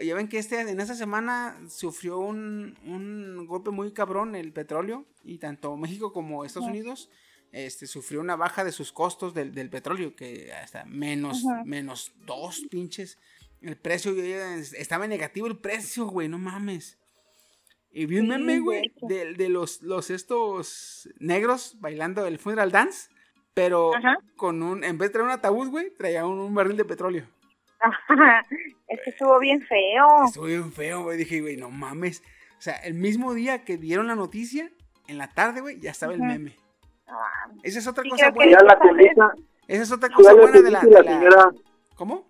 Ya ven que este, en esta semana sufrió un, un golpe muy cabrón el petróleo y tanto México como Estados Unidos este, sufrió una baja de sus costos del, del petróleo, que hasta menos, Ajá. menos dos pinches. El precio ya estaba en negativo el precio, güey, no mames. Y vi un meme, güey, de, de los, los estos negros bailando el funeral dance, pero Ajá. con un, en vez de traer un ataúd, güey, traía un, un barril de petróleo. es que estuvo bien feo. Estuvo bien feo, güey. Dije, güey, no mames. O sea, el mismo día que dieron la noticia, en la tarde, güey, ya estaba el meme. Ah, Esa es otra Sí, cosa buena. Esa es otra cosa buena de la, de la ¿Cómo?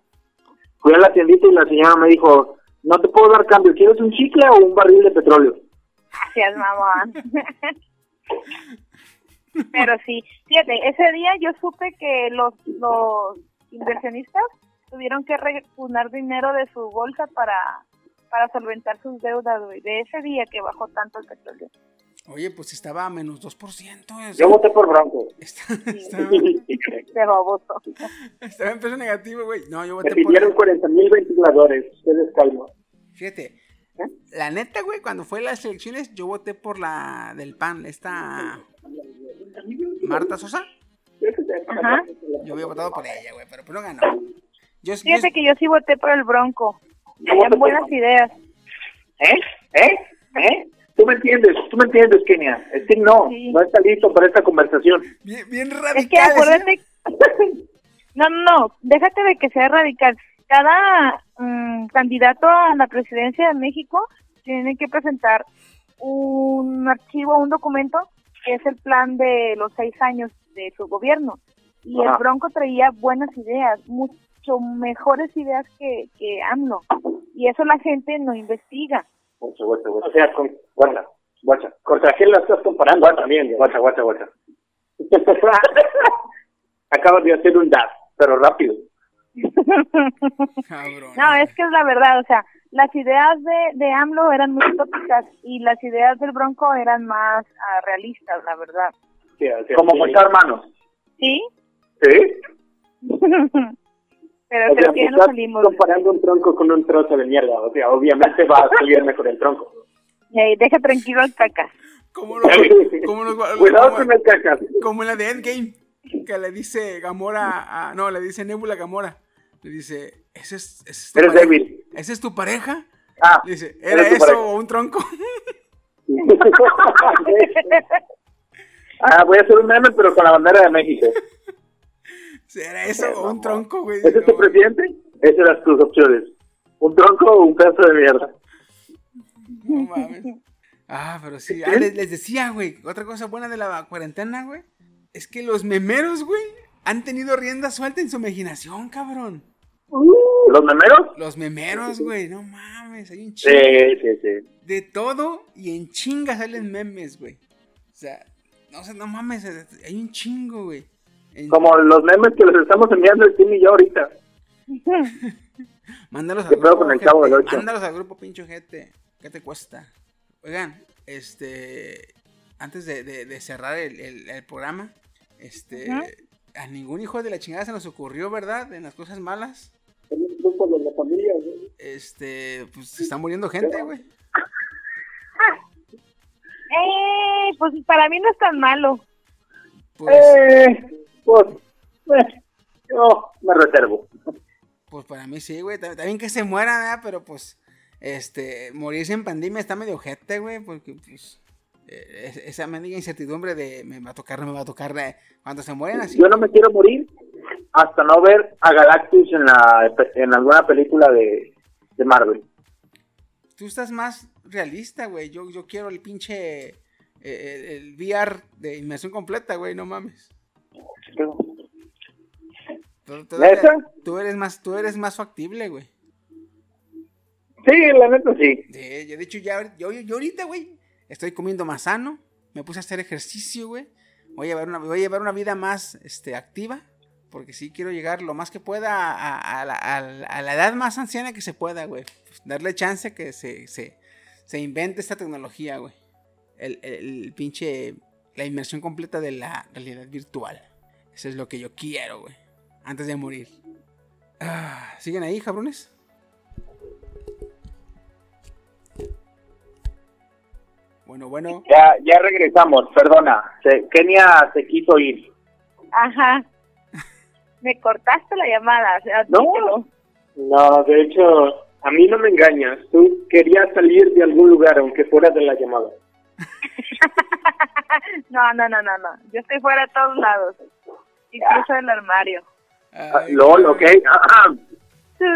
Fui a la tiendita y la señora me dijo, no te puedo dar cambio, ¿quieres un chicle o un barril de petróleo? Gracias, mamón. Pero sí, fíjate, ese día yo supe que los, los inversionistas tuvieron que repunar dinero de su bolsa para, para solventar sus deudas. De ese día que bajó tanto el petróleo. Oye, pues estaba a menos 2%. Yo voté por Bronco. Está- estaba, De baboso. estaba en peso negativo, güey. No, yo Me voté por... pidieron 40 mil ventiladores. Ustedes calma. Fíjate, la neta, güey, cuando fue las elecciones, yo voté por la del PAN, esta Marta Sosa. Ajá. Yo había votado por ella, güey, pero pues no ganó. Yo, yo- Fíjate que yo sí voté por el Bronco. Tenían buenas ideas. ¿Eh? ¿Eh? ¿Eh? Tú me entiendes, tú me entiendes, Kenia. Es que no, Sí. no está listo para esta conversación. bien, bien Es que radical. acuérdate. No, no, no. Déjate de que sea radical. Cada mm, candidato a la presidencia de México tiene que presentar un archivo, un documento que es el plan de los seis años de su gobierno. Y el. Bronco traía buenas ideas, mucho mejores ideas que, que AMLO. Y eso la gente no investiga. Guacha, guacha, guacha. O sea, con, guacha, guacha. ¿Contra quién la estás comparando? Guacha, también. Guacha, guacha, guacha. Acabas de hacer un dash, pero rápido. Cabrón. No, es que es la verdad, o sea, las ideas de, de AMLO eran muy tópicas y las ideas del Bronco eran más ah, realistas, la verdad. Sí, o sea, Como contar manos. ¿Sí? ¿Sí? Pero O sea, creo que ya no salimos. comparando un tronco con un trozo de mierda. O sea, obviamente va a salir mejor el tronco. Ey, deja tranquilo al caca. Como los, como los, Cuidado como- con el cacas. como en la de Endgame, que le dice Gamora a, no, le dice Nebula Gamora. Le dice, ¿ese es, ese es tu Eres pareja? débil. ¿Ese es tu pareja? Ah, Le dice, ¿era eso pareja. o un tronco? ah, voy a hacer un meme, pero con la bandera de México. ¿Era eso o un tronco, güey? ¿Ese es tu presidente? Esas eran tus opciones. ¿Un tronco o un pedazo de mierda? no mames. Ah, pero sí. Ah, les, les decía, güey, otra cosa buena de la cuarentena, güey, es que los memeros, güey, han tenido rienda suelta en su imaginación, cabrón. ¿Los memeros? Los memeros, güey, no mames, hay un chingo. Sí, sí, sí. de todo y en chinga salen memes, güey. O sea, no sé, no mames, hay un chingo, güey. Como los memes que les estamos enviando el Tim y yo ahorita. Mándalos al ¿Qué pedo grupo, con el Chavo del? Mándalos al grupo, pincho gente. ¿Qué te cuesta? Oigan, este. Antes de, de- de cerrar el, el- el programa, este. A ningún hijo de la chingada se nos ocurrió, ¿verdad? En las cosas malas. En un grupo de la familia, güey. Este. Pues se está muriendo gente, güey. Eh, pues para mí no es tan malo. Pues, Eh, pues, yo me reservo. pues para mí sí, güey. Bien que se muera, ¿verdad? Pero pues. Este. Morirse en pandemia está medio ojete, güey. Porque pues. es- esa mendiga incertidumbre de me va a tocar, no me va a tocar. eh, Cuando se mueren así. Yo no me quiero morir hasta no ver a Galactus en la en alguna película de, de Marvel. Tú estás más realista, güey. Yo, yo quiero el pinche. eh, el, el VR de inmersión completa, güey. No mames. Tú, tú eres, ¿Neta? tú eres más, tú eres más factible, güey. Sí, la neta sí. Sí, yo de hecho ya, yo, yo ahorita, güey, estoy comiendo más sano. Me puse a hacer ejercicio, güey. Voy a llevar una, voy a llevar una vida más, este, activa. Porque sí quiero llegar lo más que pueda a, a la, a la- a la edad más anciana que se pueda, güey. Pues, darle chance que se, se, se invente esta tecnología, güey. El, el- el pinche, la inmersión completa de la realidad virtual. Eso es lo que yo quiero, güey. Antes de morir. Ah, ¿Siguen ahí, cabrones? Bueno, bueno. Ya, ya regresamos, perdona. Se- Kenia se quiso ir. Ajá. Me cortaste la llamada, o sea, No. No, de hecho, a mí no me engañas. Tú querías salir de algún lugar, aunque fuera de la llamada. No, no, no, no, no. Yo estoy fuera de todos lados. Incluso del armario. Ah, Ay, LOL, ok. Ajá.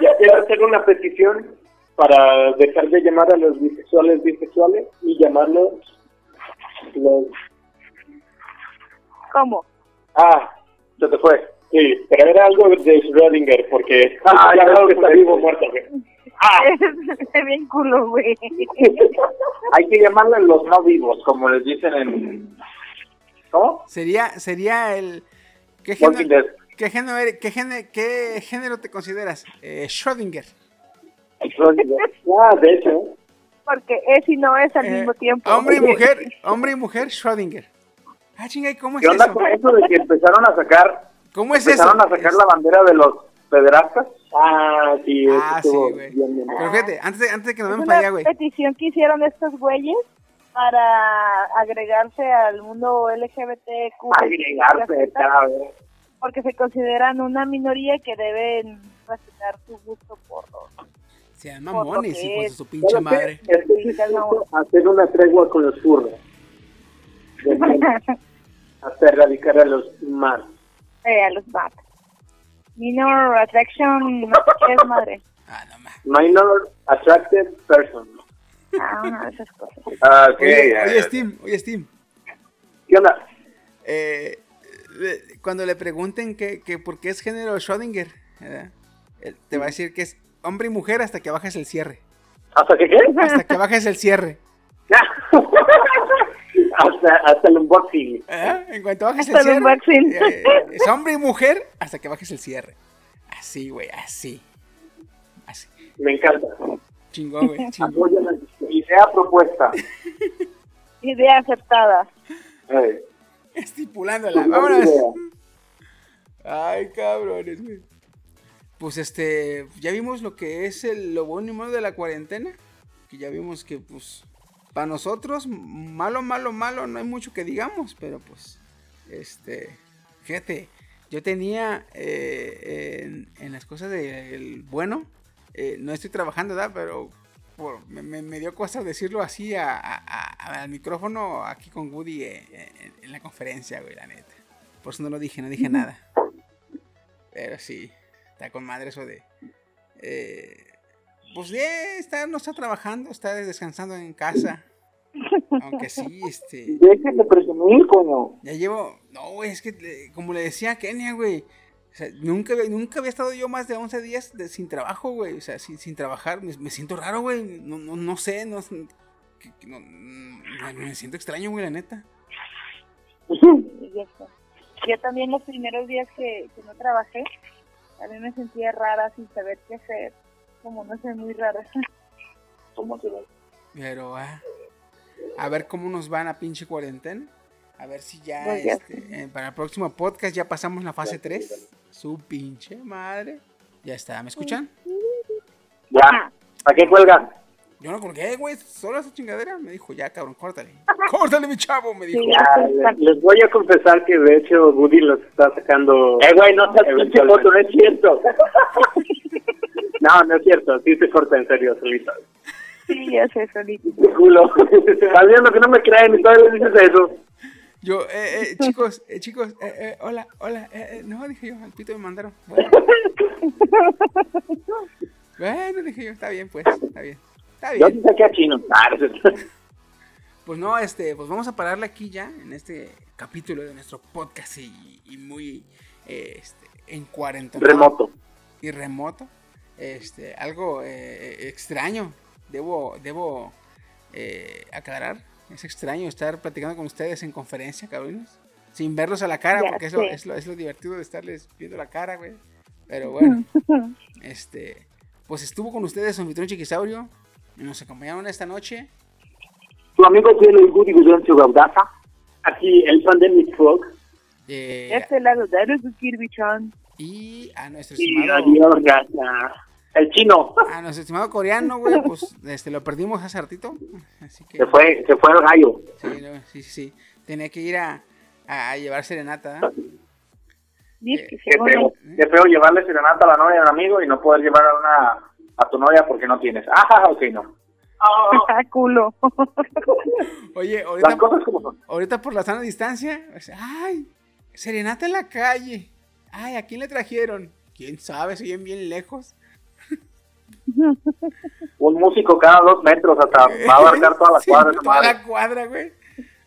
Ya quiero hacer una petición para dejar de llamar a los bisexuales bisexuales y llamarlos los... ¿Cómo? Ah, se te fue. Sí, pero era algo de Schrödinger, porque... Ah, ya claro veo que está vivo o muerto. güey. Es bien culo, güey. Hay que llamarle los no vivos, como les dicen en... ¿Cómo? Sería, sería el. ¿Qué género, qué género, eres- qué género, qué género te consideras? Eh, Schrödinger. Ah, de hecho. Porque es y no es al Eh, mismo tiempo. Hombre y mujer, hombre y mujer, Schrödinger. Ah, chinga, ¿y cómo es ¿Qué onda eso? con eso de que empezaron a sacar, ¿Cómo es eso? empezaron a sacar la bandera de los pederastas? Ah, sí, Ah, sí, güey. Pero fíjate, antes de, antes de que nos vemos para allá, una güey. petición que hicieron estos güeyes para agregarse al mundo LGBTQ. Agregarse, cada vez. Porque se consideran una minoría que deben respetar su gusto por los... Sean mamones, hijos de su pinche madre. Sí quiso hacer una tregua con los furros. Hasta erradicar a los más. Eh, a los BAT. Minor Attraction, no sé qué es madre. Ah, no más. Minor Attracted Person. Ah, una de esas cosas. Ah, ok. Oye, oye. Steam, oye, Steam. ¿Qué onda? Eh, le- cuando le pregunten que, que por qué es género Schrödinger, te va a decir que es hombre y mujer hasta que bajes el cierre. ¿Hasta que qué? Hasta que bajes el cierre. hasta, hasta el unboxing. ¿verdad? En cuanto bajes el Hasta el unboxing. eh, es hombre y mujer hasta que bajes el cierre. Así, güey, así. Así. Me encanta. Chingón, güey. Chingón. Idea propuesta. Idea aceptada. Eh, Estipulándola. Vámonos. idea. Ay, cabrones, güey. Pues este, ya vimos lo que es el, lo bueno y malo de la cuarentena. Que ya vimos que, pues, para nosotros, malo, malo, malo, no hay mucho que digamos, pero pues, este, fíjate, yo tenía eh, en, en las cosas del bueno, eh, no estoy trabajando, ¿verdad? Pero por- me, me- me dio cosa decirlo así a- a- a- al micrófono aquí con Woody eh, en, en la conferencia, güey, la neta. Por eso no lo dije, no dije nada. Pero sí, está con madre eso de... eh, pues de está, no está trabajando, está descansando en casa. Aunque sí, este... Déjenme presumir, coño. Ya llevo. No, güey, es que eh, como le decía a Kenia, güey. O sea, nunca, había- nunca había estado yo más de 11 días de- sin trabajo, güey. O sea, sin, sin trabajar. Me, me siento raro, güey. No, no, no sé, no, que- que no- no- me siento extraño, güey, la neta. Yo también los primeros días que, que no trabajé, también me sentía rara sin saber qué hacer. Como no sé, muy rara. ¿Cómo se ve? Pero, ah, a ver cómo nos va en la pinche cuarentena. A ver si ya, Pues ya este, eh, para el próximo podcast ya pasamos la fase 3. Su pinche madre. Ya está, ¿me escuchan? Ya. ¿A qué cuelgan? Yo no colgué, güey, solo esa chingadera. Me dijo, ya, cabrón, córtale. córtale, mi chavo, me dijo. Sí. Ya, les, les voy a confesar que de hecho Woody los está sacando. Eh, güey, no seas pinche foto, no es cierto. no, no es cierto, sí se corta en serio solito. Sí, ya sé, solito. Qué culo. Estás viendo que no me creen y todavía dices eso. Yo, eh, eh, chicos, eh, chicos, eh, eh, hola, hola, eh, eh, no, dije yo, al pito me mandaron. Bueno. Bueno, dije yo, está bien, pues, está bien. Está Yo bien. sí saqué a chino. Ah. Pues no, este, pues vamos a pararle aquí ya, en este capítulo de nuestro podcast y, y muy, eh, este, en cuarentena. Remoto. y remoto. Este, algo eh, extraño. Debo, debo eh, aclarar. Es extraño estar platicando con ustedes en conferencia, cabrones. Sin verlos a la cara, Ya porque es lo, sé. es, lo, es lo divertido de estarles viendo la cara, güey. Pero bueno, este, pues estuvo con ustedes anfitrión Chiquisaurio. Y nos acompañaron esta noche. Tu amigo fiel el Woody Gudencio Gaudaza. Aquí el Pandemic Frog. eh, Este lado, Daru Kirby-chan. y a nuestro Y estimado, adiós, gata. El chino. a nuestro estimado coreano, güey, pues este, lo perdimos hace ratito. Así que. Se fue, se fue el gallo. Sí, no, sí, sí, sí. Tenía que ir a, a, llevar serenata. ¿eh? Qué feo, qué feo llevarle serenata a la novia de un amigo y no poder llevar a una a tu novia porque no tienes. Ajá, ok, no. Ah, culo. Oye, ahorita, Las cosas como son. ahorita por la sana distancia, ay, serenata en la calle. Ay, ¿a quién le trajeron? ¿Quién sabe? Se oyen bien lejos. Un músico cada dos metros hasta va a abarcar toda la Sí, cuadra. toda madre. la cuadra, güey.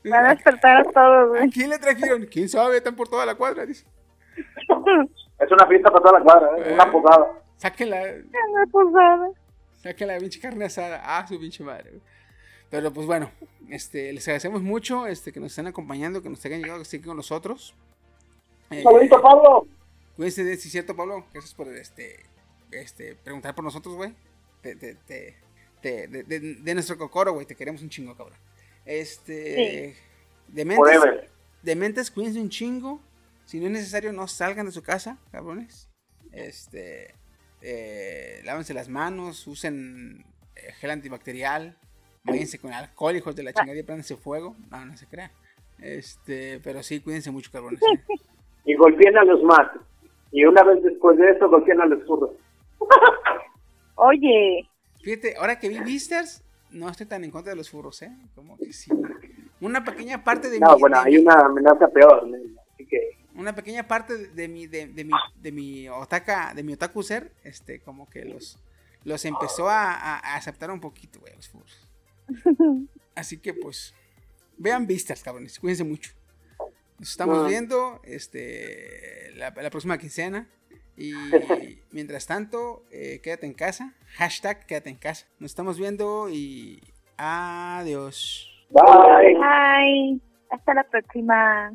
Van a despertar a todos, ¿A güey. quién le trajeron? ¿Quién sabe? Están por toda la cuadra. Dice. Es una fiesta para toda la cuadra, ¿eh? una Eh. posada. Sáquenla, Una posada. Saca la pinche carne asada. Ah, su pinche madre. güey. Pero pues bueno, este, les agradecemos mucho este, que nos estén acompañando, que nos hayan llegado, que estén con nosotros. Eh, Saludito, Pablo. Cuídense de sí, cierto, Pablo. Gracias por este, este, preguntar por nosotros, güey. te, te, te- te- de, de- de nuestro cocoro, güey. Te queremos un chingo, cabrón. Este. Dementes, Forever. dementes, cuídense un chingo. Si no es necesario, no salgan de su casa, cabrones. Este. eh, lávense las manos, usen eh, gel antibacterial. Váyanse con alcohol, hijos de la chingada, y prándense fuego. No, no se crean. Este, pero sí, cuídense mucho, cabrones. eh. Y golpeen a los más. Y una vez después de eso, golpeen a los furros. Oye, Fíjate, ahora que vi Beastars, no estoy tan en contra de los furros, ¿eh? Como que sí. Una pequeña parte de No, mi. bueno, de hay mi- una amenaza peor. ¿no? Así que, una pequeña parte de mi de, de mi de mi otaka de mi otaku ser este como que los los empezó a, a- a aceptar un poquito güey los furros así que pues vean vistas cabrones cuídense mucho nos estamos Ah. viendo este la, la próxima quincena y mientras tanto eh, quédate en casa hashtag quédate en casa nos estamos viendo y adiós bye. bye. Hasta la próxima.